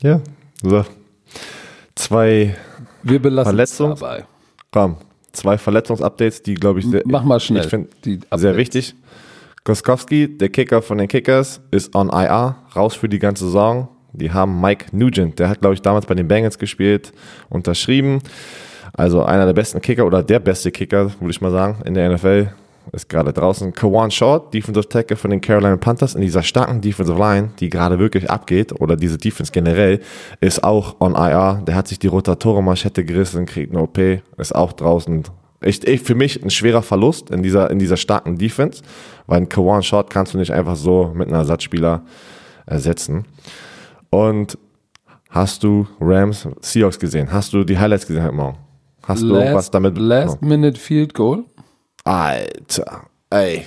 Ja. So. Zwei
Wir belassen
Verletzungs-
dabei.
Komm, zwei Verletzungsupdates, die glaube ich sehr,
Mach mal schnell.
Ich find,
die
sehr wichtig. Goskowski, der Kicker von den Kickers, ist on IR, raus für die ganze Saison. Die haben Mike Nugent, der hat glaube ich damals bei den Bengals gespielt, unterschrieben. Also einer der besten Kicker oder der beste Kicker, würde ich mal sagen, in der NFL. Ist gerade draußen. Kawan Short, Defensive Tackle von den Carolina Panthers in dieser starken Defensive Line, die gerade wirklich abgeht, oder diese Defense generell, ist auch on IR. Der hat sich die Rotatorenmanschette gerissen, kriegt eine OP, ist auch draußen. Ich, ich, für mich ein schwerer Verlust in dieser, in dieser starken Defense, weil einen Kawan Short kannst du nicht einfach so mit einem Ersatzspieler ersetzen. Und hast du Rams Seahawks gesehen? Hast du die Highlights gesehen heute Morgen? Hast du
Last,
was damit
Last Minute Field Goal.
Alter, ey.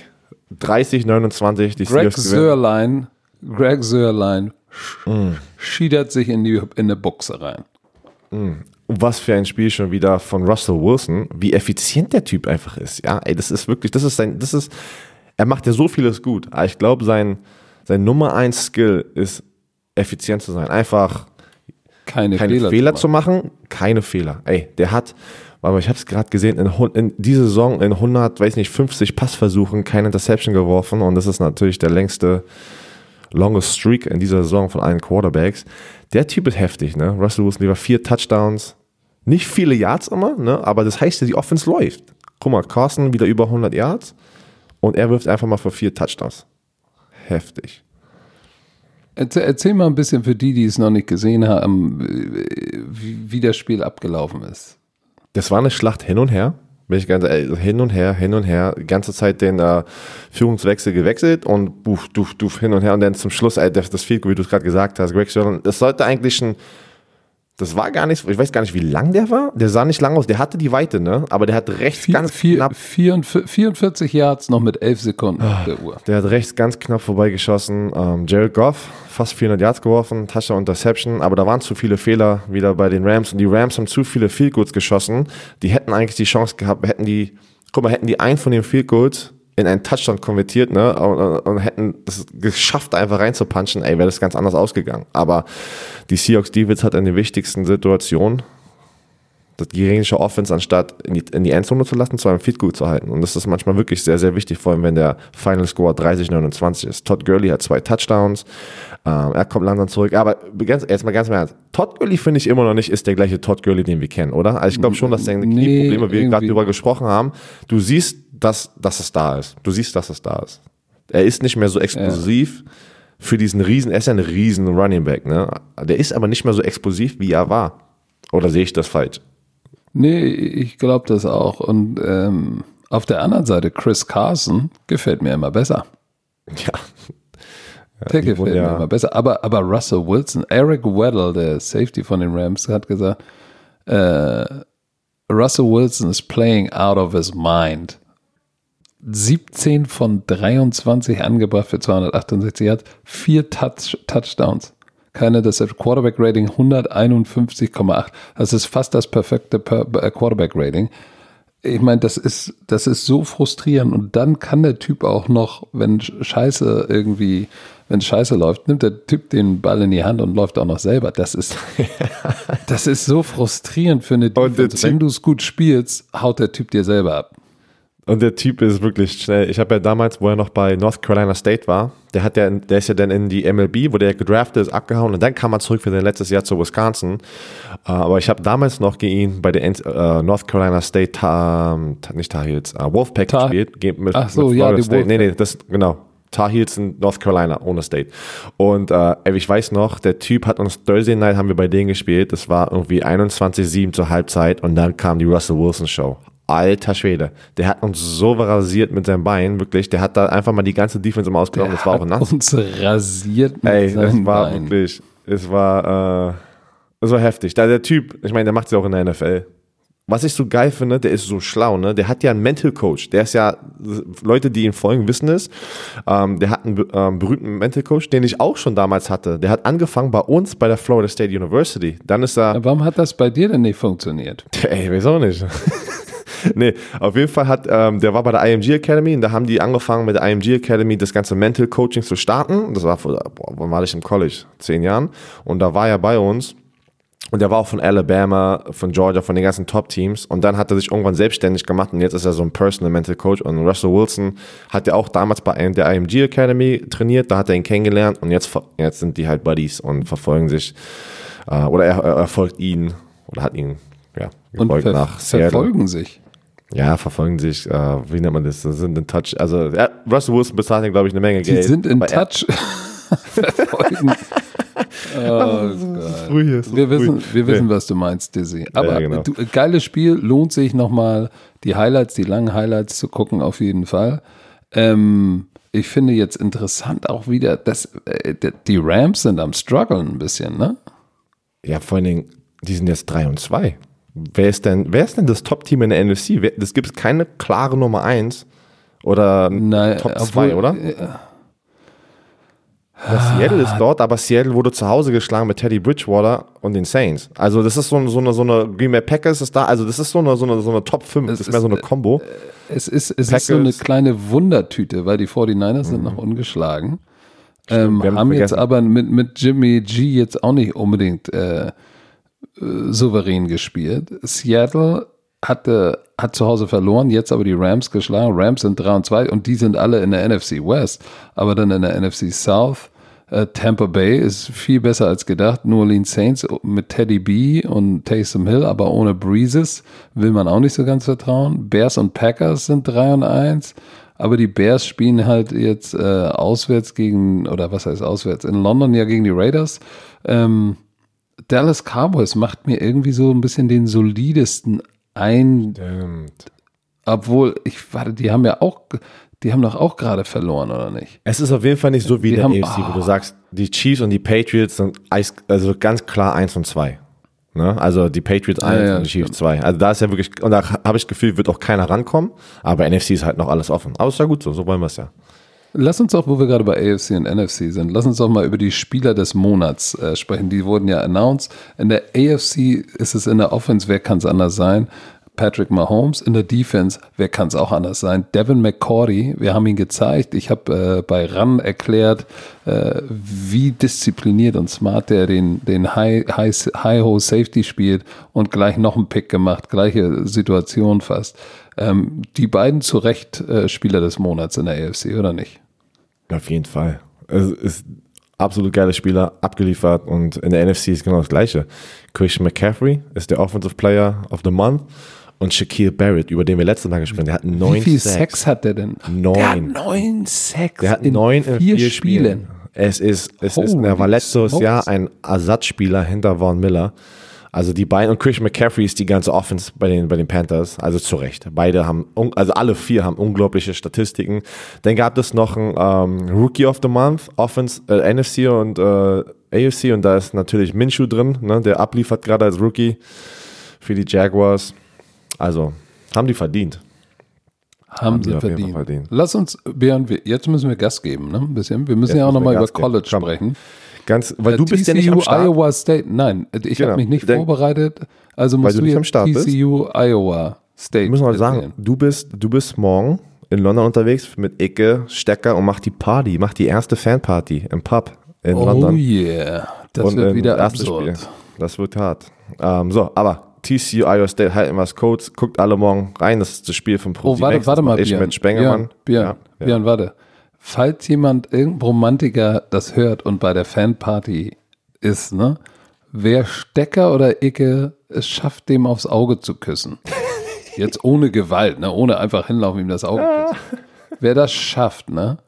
30, 29, die
Greg
gewinnen.
Sörlein, Greg Sörlein
Mm.
schiedert sich in die in eine Buchse rein.
Und was für ein Spiel schon wieder von Russell Wilson, wie effizient der Typ einfach ist. Ja, ey, das ist wirklich, das ist sein, das ist, er macht ja so vieles gut. Aber ich glaube, sein, sein Nummer eins Skill ist, effizient zu sein. Einfach
Keine,
keine
Fehler,
Fehler,
zu
zu machen, keine Fehler. Ey, der hat, aber ich habe es gerade gesehen, in, in dieser Saison in 100, weiß nicht, 50 Passversuchen keine Interception geworfen und das ist natürlich der längste longest Streak in dieser Saison von allen Quarterbacks. Der Typ ist heftig, ne? Russell Wilson lieber vier Touchdowns, nicht viele Yards immer, ne? Aber das heißt ja, die Offense läuft. Guck mal, Carson wieder über 100 Yards und er wirft einfach mal für vier Touchdowns. Heftig.
Erzähl, erzähl mal ein bisschen für die, die es noch nicht gesehen haben, wie, wie das Spiel abgelaufen ist.
Das war eine Schlacht hin und her. Bin ich ganz ehrlich, hin und her, hin und her, die ganze Zeit den äh, Führungswechsel gewechselt und buff, duff, duff, hin und her und dann zum Schluss, ey, das, das Field, wie du es gerade gesagt hast, Greg Sherman, das sollte eigentlich ein, das war gar nicht, ich weiß gar nicht, wie lang der war, der sah nicht lang aus, der hatte die Weite, ne, aber der hat rechts
Vier,
ganz
vier,
knapp,
44, 44 Yards noch mit 11 Sekunden auf der Uhr.
der hat rechts ganz knapp vorbeigeschossen, ähm, Jared Goff, fast 400 Yards geworfen, Touchdown Interception, aber da waren zu viele Fehler wieder bei den Rams. Und die Rams haben zu viele Field Goals geschossen, die hätten eigentlich die Chance gehabt, hätten die, guck mal, hätten die einen von den Field Goals in einen Touchdown konvertiert, ne, und, und hätten das geschafft, einfach reinzupunchen, ey, wäre das ganz anders ausgegangen. Aber die Seahawks Defense hat in den wichtigsten Situationen das gegnerische Offense anstatt in die, in die Endzone zu lassen, zu einem Feed gut zu halten. Und das ist manchmal wirklich sehr, sehr wichtig, vor allem wenn der Final Score 30-29 ist. Todd Gurley hat zwei Touchdowns, ähm, er kommt langsam zurück. Aber ganz, jetzt mal ganz im Ernst, Todd Gurley finde ich immer noch nicht ist der gleiche Todd Gurley, den wir kennen, oder? Also ich glaube schon, dass seine
Nee,
Knieprobleme, wie wir gerade drüber gesprochen haben, du siehst, dass, dass es da ist. Du siehst, dass es da ist. Er ist nicht mehr so explosiv für diesen riesen, er ist ja ein riesen Running Back, ne? Der ist aber nicht mehr so explosiv, wie er war. Oder sehe ich das falsch?
Nee, ich glaube das auch. Und ähm, auf der anderen Seite, Chris Carson gefällt mir immer besser.
Ja.
Der
die
gefällt
wurden
mir
ja-
immer besser. Aber, aber Russell Wilson, Eric Weddle, der Safety von den Rams, hat gesagt, äh, Russell Wilson is playing out of his mind. 17 von 23 angebracht für 268 Yards, vier Touch, Touchdowns. Keine, das ist Quarterback-Rating 151,8. Das ist fast das perfekte Per- äh, Quarterback-Rating. Ich meine, das ist, das ist so frustrierend. Und dann kann der Typ auch noch, wenn Scheiße irgendwie, wenn Scheiße läuft, nimmt der Typ den Ball in die Hand und läuft auch noch selber. Das ist, das ist so frustrierend für eine Defense. Wenn du es gut spielst, haut der Typ dir selber ab.
Und der Typ ist wirklich schnell. Ich habe ja damals, wo er noch bei North Carolina State war, der hat ja, der ist ja dann in die MLB, wo der gedraftet ist, abgehauen und dann kam er zurück für sein letztes Jahr zu Wisconsin. Äh, aber ich habe damals noch gegen ihn bei der äh, North Carolina State, Ta, Ta- nicht Tar Heels, äh, Wolfpack
Tar-
gespielt. Ge- Mit,
Ach so,
mit
ja, die
State. Nee, nee, das, genau. Tar Heels in North Carolina, ohne State. Und äh, ich weiß noch, der Typ hat uns Thursday Night haben wir bei denen gespielt. Das war irgendwie 21-7 zur Halbzeit und dann kam die Russell Wilson Show. Alter Schwede, der hat uns so rasiert mit seinem Bein, wirklich. Der hat da einfach mal die ganze Defense immer ausgenommen. Das war auch nass.
uns rasiert mit
Ey, es
seinen
war
Beinen.
wirklich, es war, äh, es war heftig. Da der Typ, ich meine, der macht es ja auch in der NFL. Was ich so geil finde, der ist so schlau, ne? Der hat ja einen Mental Coach. Der ist ja, Leute, die ihn folgen, wissen es. Ähm, der hat einen ähm, berühmten Mental Coach, den ich auch schon damals hatte. Der hat angefangen bei uns bei der Florida State University. Dann ist er,
Warum hat das bei dir denn nicht funktioniert?
ey, weiß auch nicht. nee, auf jeden Fall hat, ähm, der war bei der IMG Academy und da haben die angefangen mit der IMG Academy das ganze Mental Coaching zu starten. Das war vor, boah, wann war ich im College? Zehn Jahren. Und da war er bei uns und der war auch von Alabama, von Georgia, von den ganzen Top-Teams. Und dann hat er sich irgendwann selbstständig gemacht und jetzt ist er so ein Personal Mental Coach. Und Russell Wilson hat ja auch damals bei der IMG Academy trainiert, da hat er ihn kennengelernt und jetzt, jetzt sind die halt Buddies und verfolgen sich, äh, oder er, er folgt ihn oder hat ihn, ja, gefolgt
ver
nach
Seattle. Verfolgen sich.
Ja, verfolgen sich, äh, wie nennt man das? Sind in Touch. Also, ja, Russell Wilson bezahlt, glaube ich, eine Menge
die
Geld.
Die sind in Touch. verfolgen. Oh
früh ist
wir wissen, wir wissen, was du meinst, Dizzy. Aber ja, genau. du, geiles Spiel, lohnt sich nochmal die Highlights, die langen Highlights zu gucken, auf jeden Fall. Ähm, ich finde jetzt interessant auch wieder, dass äh, die Rams sind am struggeln ein bisschen, ne?
Ja, vor allen Dingen, die sind jetzt 3 und 2. Wer ist denn, wer ist denn das Top-Team in der NFC? Das gibt es keine klare Nummer 1 oder
Nein,
Top 2, oder?
Äh,
ja, Seattle ist dort, aber Seattle wurde zu Hause geschlagen mit Teddy Bridgewater und den Saints. Also das ist so, so, eine, so eine Green Bay Packers ist da, also das ist so eine, so eine, so eine Top 5, das ist, mehr so eine Combo.
Es ist, es ist so eine kleine Wundertüte, weil die 49ers mhm. sind noch ungeschlagen. Ähm, haben, haben jetzt aber mit, mit Jimmy G jetzt auch nicht unbedingt äh, äh, souverän gespielt. Seattle hatte, hat zu Hause verloren, jetzt aber die Rams geschlagen. Rams sind 3 und 2 und die sind alle in der NFC West, aber dann in der NFC South. Äh, Tampa Bay ist viel besser als gedacht. New Orleans Saints mit Teddy B und Taysom Hill, aber ohne Breezes will man auch nicht so ganz vertrauen. Bears und Packers sind 3 und 1. Aber die Bears spielen halt jetzt äh, auswärts gegen, oder was heißt auswärts? In London ja gegen die Raiders. Ähm, Dallas Cowboys macht mir irgendwie so ein bisschen den solidesten ein.
Stimmt.
Obwohl, ich warte, die haben ja auch, die haben doch auch gerade verloren, oder nicht?
Es ist auf jeden Fall nicht so wie
Die
der
haben-
AFC, wo
ah.
du sagst, die Chiefs und die Patriots sind also ganz klar 1 und 2. Ne? Also die Patriots 1
ja,
und die Chiefs 2. Also da ist ja wirklich, und da habe ich das Gefühl, wird auch keiner rankommen, aber NFC ist halt noch alles offen. Aber ist ja gut so, so wollen wir es ja.
Lass uns doch, wo wir gerade bei AFC und NFC sind, lass uns doch mal über die Spieler des Monats äh, sprechen. Die wurden ja announced. In der AFC ist es in der Offense, wer kann es anders sein? Patrick Mahomes. In der Defense, wer kann es auch anders sein? Devin McCourty, wir haben ihn gezeigt. Ich habe äh, bei RAN erklärt, äh, wie diszipliniert und smart der den, den High, High, High spielt und gleich noch einen Pick gemacht, gleiche Situation fast. Ähm, die beiden zu Recht äh, Spieler des Monats in der AFC, oder nicht?
Auf jeden Fall. Es ist absolut geiler Spieler, abgeliefert und in der NFC ist genau das Gleiche. Christian McCaffrey ist der Offensive Player of the Month und Shaquille Barrett, über den wir letztes Mal gesprochen haben, der hat neun
Wie viel. Sex hat der denn?
Neun.
Der hat neun Sex
Der hat
in
neun in
vier,
vier,
Spielen.
Spielen. Es ist, es ist,
Holy
er war letztes. Jahr ein Ersatzspieler hinter Vaughn Miller. Also die beiden, und Christian McCaffrey ist die ganze Offense bei den, bei den Panthers, also zu Recht. Beide haben, also alle vier haben unglaubliche Statistiken. Dann gab es noch einen ähm, Rookie of the Month, Offense, äh, NFC und äh, AFC und da ist natürlich Minshew drin, ne, der abliefert gerade als Rookie für die Jaguars. Also, haben die verdient.
Haben sie
jeden Fall
verdient.
verdient.
Lass uns, Björn, wir- jetzt müssen wir Gas geben, ne? Ein bisschen. Wir müssen
Jetzt
ja auch nochmal über
Gas geben.
College
Komm. Ganz, weil
Äh,
du bist ja nicht
TCU,
am Start.
Iowa State. Nein, ich
Genau.
habe mich nicht
Denk-
vorbereitet. Also musst
du
du jetzt
am Start bist.
TCU, Iowa State.
Ich muss mal sagen, du bist, du bist morgen in London unterwegs mit Icke, Stecker und mach die Party, mach die erste Fanparty im Pub in
Oh
London.
yeah. Das
und
wird wieder absurd.
Spiel. Das wird hart. Ähm, so, aber TCU, Iowa State, halten wir das Codes, guckt alle morgen rein, das ist das Spiel von Pro
Oh, warte, warte mal,
Ich
Björn.
mit Spengemann.
Björn, Björn,
Ja, ja.
Björn, warte. Falls jemand, irgendein Romantiker das hört und bei der Fanparty ist, ne? Wer Stecker oder Icke es schafft, dem aufs Auge zu küssen. Jetzt ohne Gewalt, ne? Ohne einfach hinlaufen, ihm das Auge küssen. Wer das schafft, ne?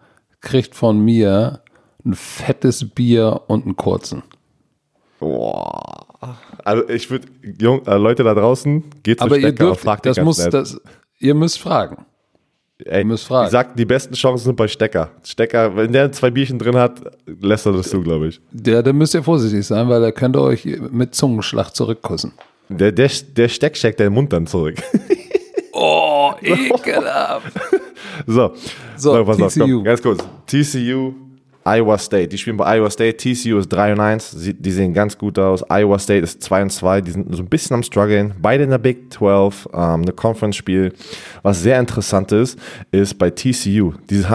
Kriegt von mir ein fettes Bier und einen kurzen.
Boah. Also ich würde, äh, Leute da draußen, geht zu
Aber ihr dürft, das muss,
nett.
das, ihr müsst fragen.
Ey. Ich sag, die besten Chancen sind bei Stecker. Stecker, wenn der zwei Bierchen drin hat, lässt er das zu, glaube ich.
Der, da müsst ihr vorsichtig sein, weil er könnte euch mit Zungenschlag zurückkussen.
Der, der, der Steck steckt den Mund dann zurück.
Oh, ekelhaft.
So,
So,
pass auf,
TCU.
komm, ganz kurz. TCU Iowa State. Die spielen bei Iowa State. TCU ist 3 und 1. Die sehen ganz gut aus. Iowa State ist 2 und 2. Die sind so ein bisschen am struggeln. Beide in der Big 12. Ähm, eine Conference-Spiel. Was sehr interessant ist, ist bei TCU.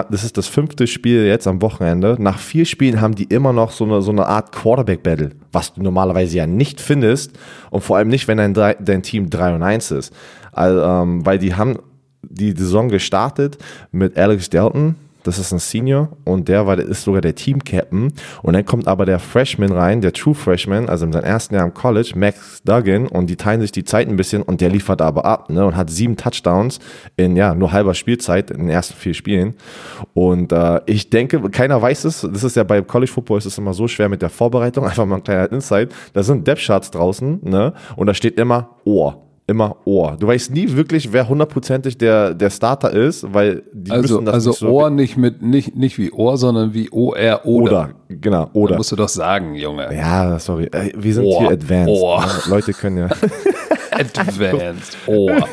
Das ist das fünfte Spiel jetzt am Wochenende. Nach vier Spielen haben die immer noch so eine, so eine Art Quarterback-Battle, was du normalerweise ja nicht findest. Und vor allem nicht, wenn dein, dein Team 3 und 1 ist. Also, ähm, weil die haben die Saison gestartet mit Alex Delton, das ist ein Senior und der war, ist sogar der Team-Captain. Und dann kommt aber der Freshman rein, der True Freshman, also in seinem ersten Jahr im College, Max Duggan, und die teilen sich die Zeit ein bisschen und der liefert aber ab, ne, und hat sieben Touchdowns in, ja, nur halber Spielzeit in den ersten vier Spielen. Und äh, ich denke, keiner weiß es, das ist ja bei College Football ist es immer so schwer mit der Vorbereitung, einfach mal ein kleiner Insight. Da sind Depth-Charts draußen, ne, und da steht immer Ohr immer Ohr. Du weißt nie wirklich, wer hundertprozentig der, der Starter ist, weil die
also,
müssen das
also
nicht so
Ohr nicht mit nicht nicht wie Ohr, sondern wie O R oder.
oder genau oder.
musst du doch sagen, Junge.
Ja, sorry, Äh, wir sind
Ohr.
hier advanced.
Ohr.
Leute können ja.
Advanced Ohr.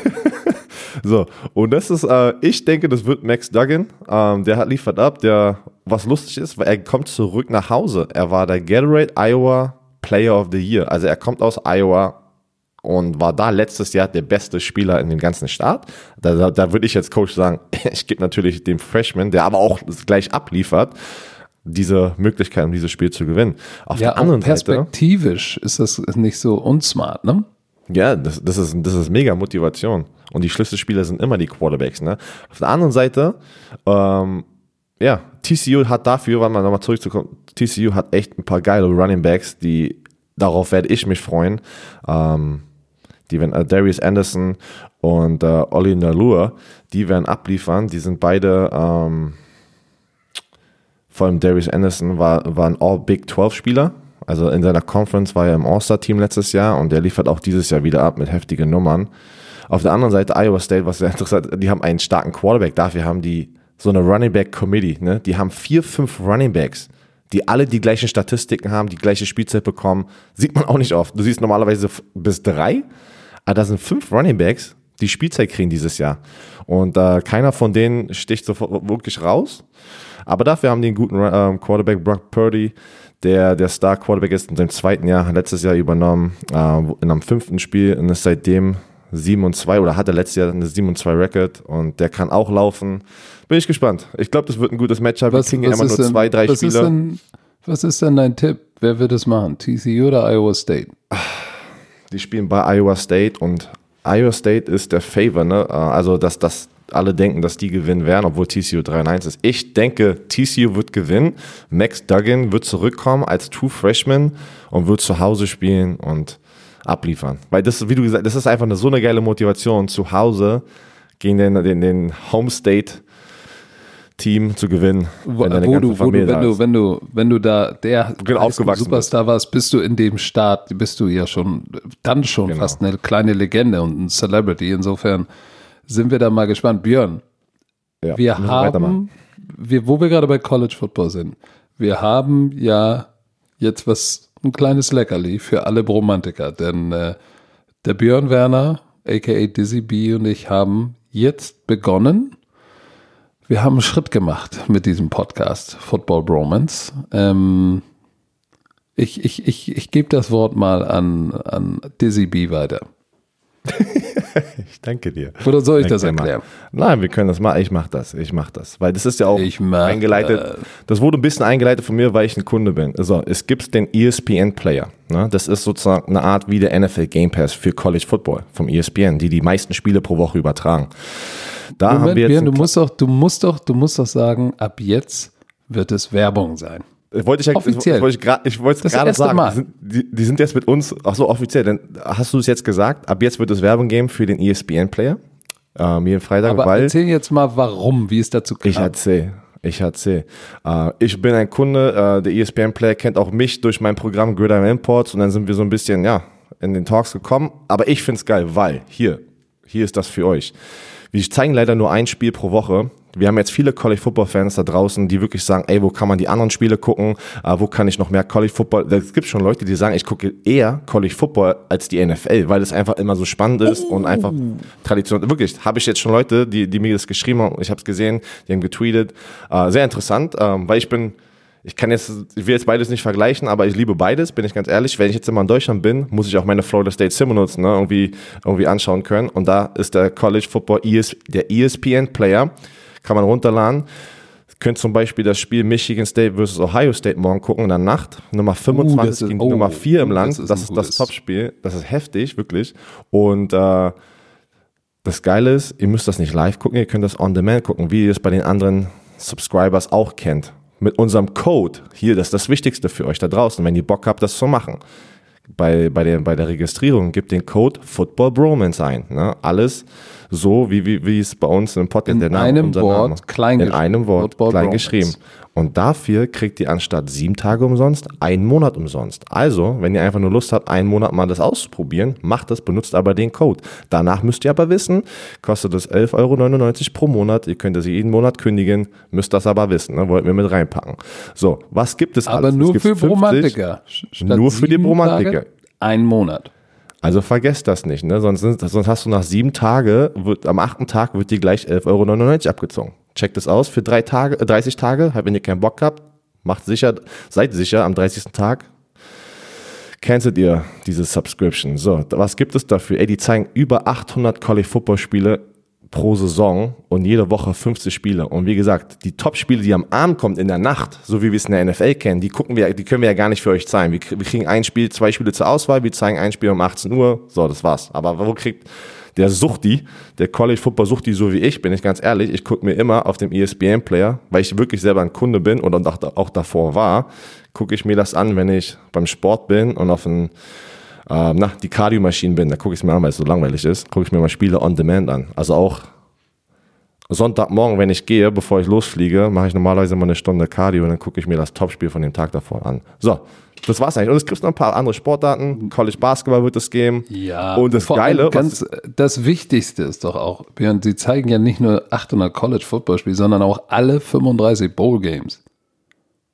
So und das ist, äh, ich denke, das wird Max Duggan. Ähm, der hat liefert ab. Der was lustig ist, weil er kommt zurück nach Hause. Er war der Gatorade Iowa Player of the Year. Also er kommt aus Iowa und war da letztes Jahr der beste Spieler in dem ganzen Start. Da, da, da würde ich als Coach sagen, ich gebe natürlich dem Freshman, der aber auch gleich abliefert, diese Möglichkeit, um dieses Spiel zu gewinnen. Auf
Ja,
der anderen
auch
Seite,
perspektivisch ist das nicht so unsmart, ne?
ja, das, das, ist, das ist mega Motivation. Und die Schlüsselspieler sind immer die Quarterbacks. Ne? Auf der anderen Seite, ähm, ja, TCU hat dafür, weil man nochmal zurückzukommen, TCU hat echt ein paar geile Running Backs, die, darauf werde ich mich freuen. Ähm, die werden, äh, Darius Anderson und äh, Ollie Nalur, die werden abliefern. Die sind beide, ähm, vor allem Darius Anderson war, war ein All-Big 12-Spieler. Also in seiner Conference war er im All-Star-Team letztes Jahr und der liefert auch dieses Jahr wieder ab mit heftigen Nummern. Auf der anderen Seite Iowa State, was sehr interessant die haben einen starken Quarterback. Dafür haben die so eine Running Back Committee. Ne? Die haben vier, fünf Running Backs, die alle die gleichen Statistiken haben, die gleiche Spielzeit bekommen. Sieht man auch nicht oft. Du siehst normalerweise bis drei, aber da sind fünf Running Backs, die Spielzeit kriegen dieses Jahr. Und äh, keiner von denen sticht sofort wirklich raus. Aber dafür haben die einen guten ähm, Quarterback, Brock Purdy, der der Star Quarterback ist in seinem zweiten Jahr, hat letztes Jahr übernommen, äh, in einem fünften Spiel und ist seitdem 7 und 2 oder hatte letztes Jahr eine 7 und 2 Record und der kann auch laufen. Bin ich gespannt. Ich glaube, das wird ein gutes Matchup. Wir
Was,
kriegen immer
ist
nur
denn,
zwei, drei
was, ist
Spieler.
denn, was ist denn dein Tipp? Wer wird es machen? TCU oder Iowa State?
Die spielen bei Iowa State und Iowa State ist der Favor, ne? Äh, Also, dass, dass alle denken, dass die gewinnen werden, obwohl TCU 3 und 1 ist. Ich denke, TCU wird gewinnen. Max Duggan wird zurückkommen als True Freshman und wird zu Hause spielen und abliefern. Weil das, wie du gesagt das ist einfach eine, so eine geile Motivation, zu Hause gegen den, den, den Home State Team zu gewinnen.
Wo, wo, du, wo du, wenn
da
du, wenn du, wenn du da der
Genau,
Superstar warst, bist du in dem Start, bist du ja schon, dann schon
Genau.
fast eine kleine Legende und ein Celebrity. Insofern sind wir da mal gespannt. Björn,
Ja,
wir haben, wir, wo wir gerade bei College Football sind, wir haben ja jetzt was, ein kleines Leckerli für alle Bromantiker, denn äh, der Björn Werner, aka Dizzy B und ich haben jetzt begonnen. Wir haben einen Schritt gemacht mit diesem Podcast Football Bromance. Ähm, ich ich, ich, ich gebe das Wort mal an, an Dizzy B weiter.
Ich danke dir.
Oder soll ich das
Danke dir,
erklären?
Nein, wir können das mal. Ich mach das. Ich mach das. Weil das ist ja auch eingeleitet. Das wurde ein bisschen eingeleitet von mir, weil ich ein Kunde bin. Also, es gibt den ESPN Player. Ne? Das ist sozusagen eine Art wie der NFL Game Pass für College Football vom ESPN, die die meisten Spiele pro Woche übertragen. Da haben
Moment,
wir jetzt
Björn, du musst doch, du musst doch, du musst doch sagen, ab jetzt wird es Werbung sein.
Ich wollte ich, ja-
Offiziell.
Ich wollte ich ich wollte es gerade sagen.
Mal.
Die sind, die, die sind jetzt mit uns, ach so, offiziell. Dann hast du es jetzt gesagt. Ab jetzt wird es Werbung geben für den E ESPN Player. Ähm, jeden Freitag,
Aber
weil.
erzähl jetzt mal, warum, wie es dazu kam.
Ich erzähl. Ich erzähl. Äh, ich bin ein Kunde, äh, der ESPN Player kennt auch mich durch mein Programm Gridiron Imports und dann sind wir so ein bisschen, ja, in den Talks gekommen. Aber ich find's geil, weil hier, hier ist das für euch. Wir zeigen leider nur ein Spiel pro Woche. Wir haben jetzt viele College Football Fans da draußen, die wirklich sagen, ey, wo kann man die anderen Spiele gucken? Äh, wo kann ich noch mehr College Football? Es gibt schon Leute, die sagen, ich gucke eher College Football als die NFL, weil es einfach immer so spannend ist und einfach Tradition. Wirklich, habe ich jetzt schon Leute, die, die mir das geschrieben haben, ich habe es gesehen, die haben getweetet. Äh, sehr interessant, ähm, weil ich bin ich kann jetzt, ich will jetzt beides nicht vergleichen, aber ich liebe beides, bin ich ganz ehrlich. Wenn ich jetzt immer in Deutschland bin, muss ich auch meine Florida State Seminoles ne, irgendwie, irgendwie anschauen können. Und da ist der College Football ES, der ESPN Player, kann man runterladen. Könnt zum Beispiel das Spiel Michigan State versus Ohio State morgen gucken in der Nacht. Nummer 25
Uh, das ist-
gegen
oh,
Nummer 4 im Land.
das
Das
ist
ist
ein
das, Topspiel. Das ist heftig, wirklich. Und äh, das Geile ist, ihr müsst das nicht live gucken, ihr könnt das on demand gucken, wie ihr es bei den anderen Subscribers auch kennt. Mit unserem Code, hier, das ist das Wichtigste für euch da draußen, wenn ihr Bock habt, das zu machen. Bei, bei, der, bei der Registrierung gebt den Code Football Bromance ein. Ne? Alles so, wie, wie, wie es bei uns im Podcast
In
der Name,
einem Wort,
Name.
klein
In einem Wort,
Football
klein
Bromance.
geschrieben. Und dafür kriegt ihr anstatt sieben Tage umsonst einen Monat umsonst. Also, wenn ihr einfach nur Lust habt, einen Monat mal das auszuprobieren, macht das, benutzt aber den Code. Danach müsst ihr aber wissen, kostet es 11,99 Euro pro Monat. Ihr könnt es jeden Monat kündigen, müsst das aber wissen, ne? wollten wir mit reinpacken. So, was gibt es
Aber
alles? Es
nur für
50
Bromantiker. Statt
Nur für die Bromantiker.
Ein Monat.
Also vergesst das nicht, ne? sonst, sonst hast du nach sieben Tage, wird, am achten Tag wird dir gleich 11,99 Euro abgezogen. Checkt es aus für drei Tage, äh, 30 Tage, halt, wenn ihr keinen Bock habt, macht sicher, seid sicher, am 30. Tag cancelt ihr diese Subscription. So, was gibt es dafür? Ey, die zeigen über 800 College Football Spiele pro Saison und jede Woche 50 Spiele. Und wie gesagt, die Top-Spiele, die am Abend kommt, in der Nacht, so wie wir es in der NFL kennen, die gucken wir, die können wir ja gar nicht für euch zeigen. Wir, wir kriegen ein Spiel, zwei Spiele zur Auswahl, wir zeigen ein Spiel um 18 Uhr. So, das war's. Aber wo kriegt der Suchti, der College Football Suchti, so wie ich, bin ich ganz ehrlich, ich gucke mir immer auf dem ESPN Player, weil ich wirklich selber ein Kunde bin und auch, davor war, gucke ich mir das an, wenn ich beim Sport bin und auf ein ähm, na, die Cardio-Maschinen bin, da gucke ich es mir an, weil es so langweilig ist, gucke ich mir mal Spiele on demand an. Also auch Sonntagmorgen, wenn ich gehe, bevor ich losfliege, mache ich normalerweise mal eine Stunde Cardio und dann gucke ich mir das Topspiel von dem Tag davor an. So, das war's eigentlich. Und es gibt noch ein paar andere Sportarten. College Basketball wird es geben.
Ja,
Und das Geile,
ganz, das Wichtigste ist doch auch, Björn, sie zeigen ja nicht nur 800 College-Football-Spiele, sondern auch alle 35 Bowl-Games.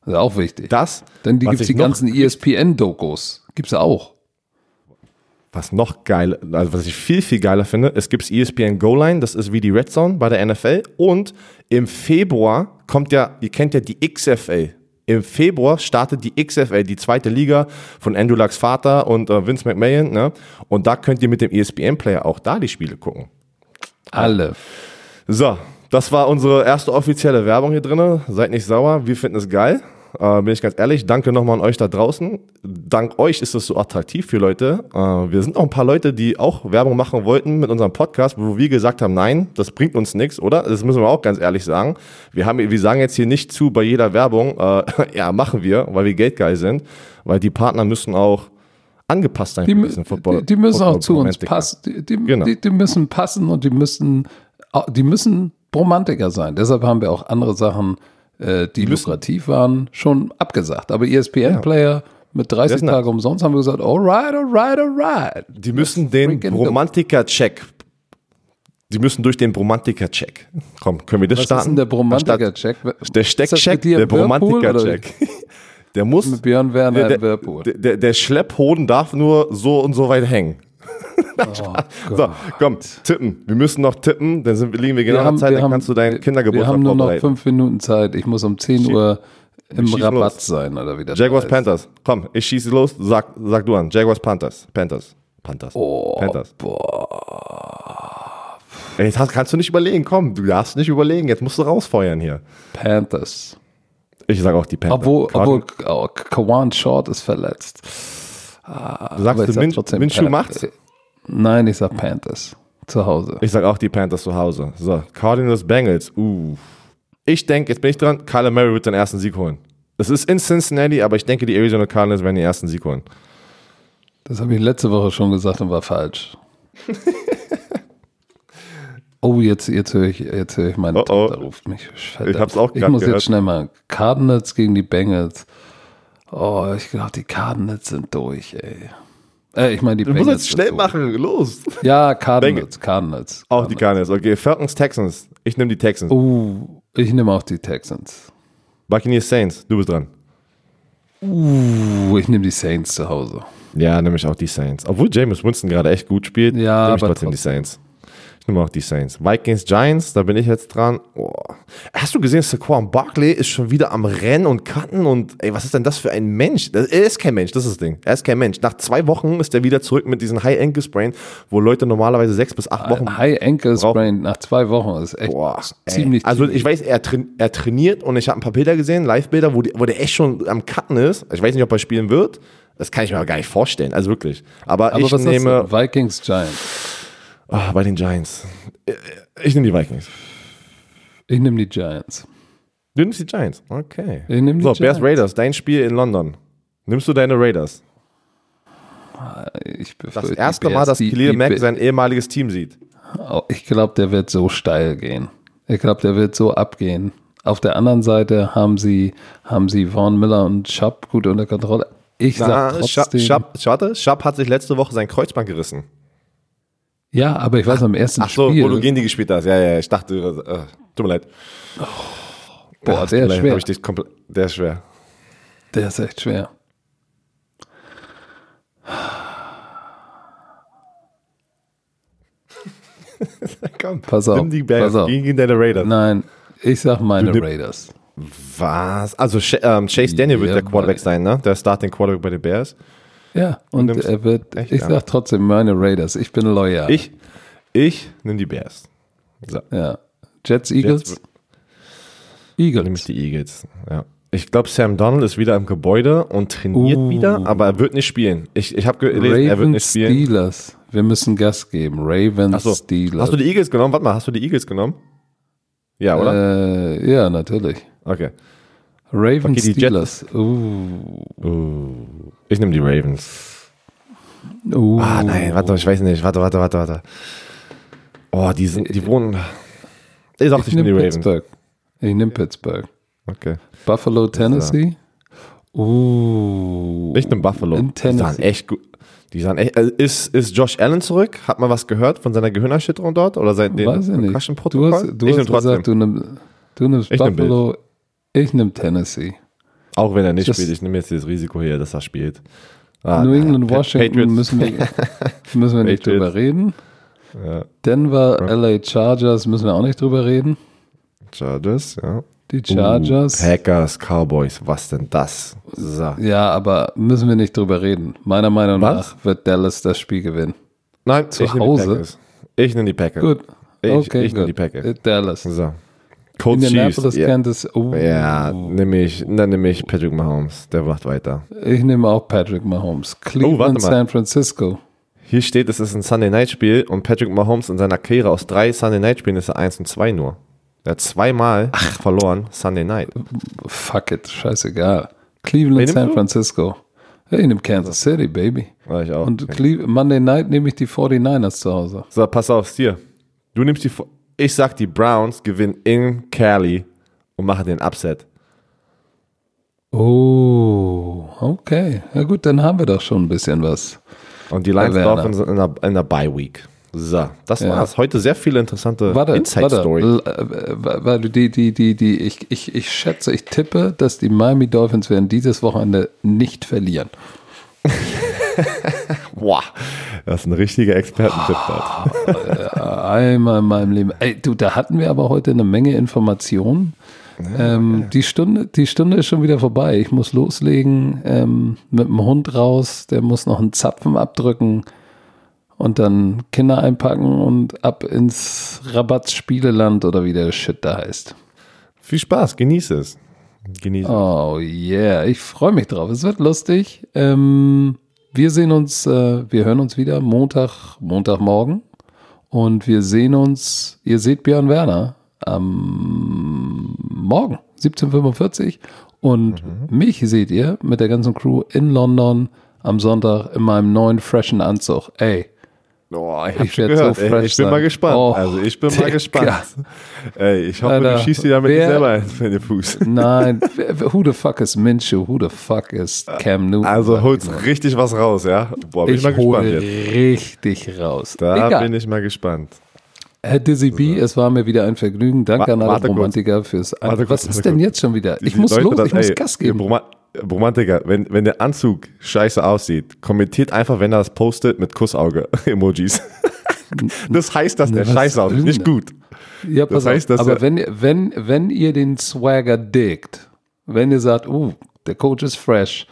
Das ist auch wichtig.
das,
Denn die
was
gibt es
ich
die ganzen ESPN-Dokus. Gibt es auch.
Was noch geil, also was ich viel, viel geiler finde, es gibt ESPN Goal Line, das ist wie die Red Zone bei der NFL. Und im Februar kommt ja, ihr kennt ja die XFL. Im Februar startet die XFL, die zweite Liga von Andrew Lucks Vater und äh, Vince McMahon. Ne? Und da könnt ihr mit dem ESPN-Player auch da die Spiele gucken.
Alle.
So, das war unsere erste offizielle Werbung hier drin. Seid nicht sauer, wir finden es geil. Äh, bin ich ganz ehrlich. Danke nochmal an euch da draußen. Dank euch ist es so attraktiv für Leute. Äh, wir sind auch ein paar Leute, die auch Werbung machen wollten mit unserem Podcast, wo wir gesagt haben, nein, das bringt uns nichts, oder? Das müssen wir auch ganz ehrlich sagen. Wir, haben, wir sagen jetzt hier nicht zu bei jeder Werbung, äh, ja, machen wir, weil wir geldgeil sind, weil die Partner müssen auch angepasst sein
Die,
Football.
die, müssen auch zu uns passen. Die, die,
Genau.
die, die müssen passen und die müssen, die müssen Romantiker sein. Deshalb haben wir auch andere Sachen, äh, die lukrativ waren, schon abgesagt. Aber ESPN-Player mit 30
ist nice.
Tage umsonst haben wir gesagt, alright, alright, alright.
Die müssen den. Bromantiker-Check. Die müssen durch den Bromantiker-Check. Komm, können wir das
Was
starten?
ist denn der Bromantiker-Check?
Der Steckcheck, der Bromantiker-Check. Der muss.
Mit Björn Werner
der, der, der, der Schlepphoden darf nur so und so weit hängen.
Oh
So, komm, tippen. Wir müssen noch tippen, dann sind, liegen wir genau
Wir haben-
Zeit,
wir
dann
haben-
kannst du deinen
Wir
Kindergeburtstag
haben nur noch fünf Minuten Zeit. Ich muss um 10 Uhr im Rabatt
los.
sein oder wie das
Jaguars,
heißt.
Panthers. Komm, ich schieße los, sag, sag du an. Jaguars, Panthers. Panthers. Panthers.
Oh,
Panthers. Ey, Jetzt hast, kannst du nicht überlegen, komm, du darfst nicht überlegen, jetzt musst du rausfeuern hier.
Panthers.
Ich sag auch die Panthers.
Obwohl, obwohl oh, Kawan Short ist verletzt.
du sagst,
ich
du
sag
Min
trotzdem
Minshew
Pan-
macht's?
Nein, ich sag Panthers. Zu Hause.
Ich sag auch die Panthers zu Hause. So, Cardinals, Bengals. Uh. Ich denke, jetzt bin ich dran, Kyler Murray wird den ersten Sieg holen. Es ist in Cincinnati, aber ich denke, die Arizona Cardinals werden den ersten Sieg holen.
Das habe ich letzte Woche schon gesagt und war falsch. oh, jetzt, jetzt höre ich, jetzt höre ich meine
Oh, oh.
Tochter ruft mich. Verdammt.
Ich hab's auch
Ich muss
gehört.
jetzt schnell mal. Cardinals gegen die Bengals. Oh, ich glaube, die Cardinals sind durch, ey. Äh, ich meine, die
Du musst jetzt schnell machen, los.
Ja, Cardinals, Cardinals.
Auch die Cardinals, okay. Falcons, Texans. Ich nehme die Texans.
Uh, ich nehme auch die Texans.
Buccaneers, Saints. Du bist dran.
Uh, ich nehme die Saints zu Hause.
Ja, nehme ich auch die Saints. Obwohl James Winston gerade echt gut spielt,
Ja,
nehme ich
aber
trotzdem die Saints. Ich nehme auch die Saints. Vikings, Giants, da bin ich jetzt dran. Oh. Hast du gesehen, Saquon Barkley ist schon wieder am Rennen und Cutten und ey, was ist denn das für ein Mensch? Er ist kein Mensch, das ist das Ding. Er ist kein Mensch. Nach zwei Wochen ist er wieder zurück mit diesen High Ankle Sprain, wo Leute normalerweise sechs bis acht Wochen.
High Ankle Sprain nach zwei Wochen ist echt
Boah,
ziemlich.
Also ich weiß, er, train, er trainiert und ich habe ein paar Bilder gesehen, Live-Bilder, wo, die- wo der echt schon am Cutten ist. Ich weiß nicht, ob er spielen wird. Das kann ich mir aber gar nicht vorstellen, also wirklich. Aber,
aber
ich nehme?
Vikings Giants.
Ah, bei den Giants. Ich nehme die Vikings.
Ich nehme die Giants.
Du nimmst die Giants. Okay.
Ich nehme die
So,
Giants.
Bears Raiders, dein Spiel in London. Nimmst du deine Raiders?
Ich
Das erste Mal,
Bears,
dass
die-
Khalil Mack sein ehemaliges Team sieht.
Oh, Ich glaube, der wird so steil gehen. Ich glaube, der wird so abgehen. Auf der anderen Seite haben sie, haben sie Vaughn Miller und Schapp gut unter Kontrolle. Ich sag
Na, Schapp,
trotzdem,
Schapp, warte, Schapp hat sich letzte Woche sein Kreuzband gerissen.
Ja, aber ich weiß, am ersten
Ach so,
Spiel,
wo du gegen die gespielt hast. Ja, ja, ich dachte, äh, tut mir leid.
boah,
Ach,
der ist schwer.
der ist schwer.
Der ist echt schwer.
Komm,
Pass auf,
nimm die Bears
pass auf.
gegen deine Raiders.
Nein, ich sag meine
Du
Raiders.
Was? Also ähm, Chase Daniel wird
Ja,
der Quarterback sein, ne? Der Starting Quarterback bei den Bears.
Ja, und er wird,
Echt,
ich sag trotzdem meine Raiders. Ich bin loyal.
Ich, ich nehme die Bears. So.
Ja. Jets, Eagles?
Nehme
Eagles.
ich die Eagles. Ja. Ich glaube, Sam Donald ist wieder im Gebäude und trainiert
Uh.
wieder, aber er wird nicht spielen. Ich, ich habe gelesen, er wird nicht
Ravens,
spielen.
Steelers. Wir müssen Gas geben. Ravens,
Achso.
Steelers.
Hast du die Eagles genommen? Warte mal, hast du die Eagles genommen? Ja, oder?
Äh, ja, natürlich.
Okay.
Ravens,
Okay, die
Steelers. Uh,
Ich nehme die Ravens.
uh.
Ah, nein, warte, ich weiß nicht. Warte, warte, warte, warte. Oh, die, sind, die wohnen. Ich dachte, ich,
Ich
nehme die
nehme
Ravens.
Pittsburgh. Ich nehme Pittsburgh.
Okay.
Buffalo, Tennessee. Uh.
Ich nehme Buffalo.
In
Die sahen
Tennessee.
echt gut. Die sahen echt. Also ist, ist Josh Allen zurück? Hat man was gehört von seiner Gehirnerschütterung dort? Oder seit dem
Weiß ich nicht. Du
Concussion-Protokoll?
hast, du
ich
hast
nehm
gesagt, du, nimm, du nimmst
Ich nehm
Buffalo. Ich nehme Tennessee.
Auch wenn er nicht
Das-
spielt, ich nehme jetzt das Risiko hier, dass er spielt. Ah,
New England, Washington
Patriots.
müssen wir, müssen wir nicht
Patriots.
drüber reden.
Ja,
Denver, LA Chargers müssen wir auch nicht drüber reden.
Chargers, ja.
Die Chargers.
Uh, Packers, Cowboys, was denn das? So.
ja, aber müssen wir nicht drüber reden. Meiner Meinung
Was?
nach wird Dallas das Spiel gewinnen.
Nein,
Zu
ich nehme
Hause?
Packers. Ich nehme die Packers.
Gut.
Ich,
okay,
ich nehme die Packers.
Dallas.
So. Colts
Indianapolis,
Chiefs. Ja,
Kansas. Uh,
ja nehme ich, dann nehme ich Patrick Mahomes. Der macht weiter.
Ich nehme auch Patrick Mahomes. Cleveland,
Oh, warte mal.
San Francisco.
Hier steht, es ist ein Sunday Night Spiel und Patrick Mahomes in seiner Karriere aus drei Sunday Night Spielen ist er 1 und 2 nur. Er hat zweimal verloren Sunday Night.
Fuck it, scheißegal. Cleveland, San
du?
Francisco. Ja, ich nehme Kansas City, Baby.
War ich auch.
Und Cle Monday Night nehme ich die 49ers zu Hause.
So, pass auf, Stier. Du nimmst die. Ich sag, die Browns gewinnen in Cali und machen den Upset.
Oh, okay. Ja gut, dann haben wir doch schon ein bisschen was.
Und die Lions sind in der, in der Bye Week. So, das
Ja.
war's. Heute sehr viele interessante
Warte,
Inside-Story.
äh, Weil die, die, die, die, ich, ich, ich schätze, ich tippe, dass die Miami Dolphins werden dieses Wochenende nicht verlieren.
Boah, das ist ein richtiger Expertentipp dort.
Einmal in meinem Leben. Ey, du, da hatten wir aber heute eine Menge Informationen. ähm, die, Stunde, die Stunde ist schon wieder vorbei. Ich muss loslegen ähm, mit dem Hund raus. Der muss noch einen Zapfen abdrücken und dann Kinder einpacken und ab ins Rabatz-Spieleland oder wie der Shit da heißt.
Viel Spaß, genieße es. Genieße es.
Oh yeah, ich freue mich drauf. Es wird lustig. Ähm, wir sehen uns, äh, wir hören uns wieder Montag, Montagmorgen. Und wir sehen uns, ihr seht Björn Werner am Morgen, 17.45 Und mich seht ihr mit der ganzen Crew in London am Sonntag in meinem neuen freshen Anzug. Ey,
Oh, ich,
Ich werd so
gehört. Ey, ich bin mal gespannt.
Oh,
also ich bin mal
Digga.
gespannt. Ey, ich hoffe,
Alter,
du schießt dir damit
wer-
selber in den Fuß.
nein, who the fuck is Minshew? Who the fuck is Cam Newton?
Also holst richtig was raus, ja? Boah, bin ich,
ich
mal gespannt jetzt.
richtig raus.
Da
Egal.
bin ich mal gespannt.
Herr Dizzy B, es war mir wieder ein Vergnügen. Danke
Wa-
an alle
warte kurz.
Romantiker fürs
Warte kurz,
Was ist
warte
denn
kurz.
jetzt schon wieder? Ich
Die
muss
Leute
los,
das-
ich muss
ey,
Gas geben.
Romantiker, wenn, wenn der Anzug scheiße aussieht, kommentiert einfach, wenn er das postet, mit Kussauge-Emojis. Das heißt, dass der scheiße aussieht. Nicht gut.
Ja, pass
heißt,
auf. aber
er-
wenn, ihr- wenn, wenn ihr den Swagger diggt, wenn ihr sagt, uh, der Coach ist fresh,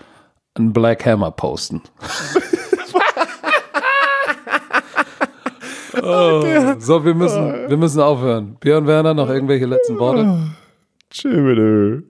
einen Black Hammer posten. oh, so, wir müssen, wir müssen aufhören. Björn Werner, noch irgendwelche letzten Worte?
Tschüss.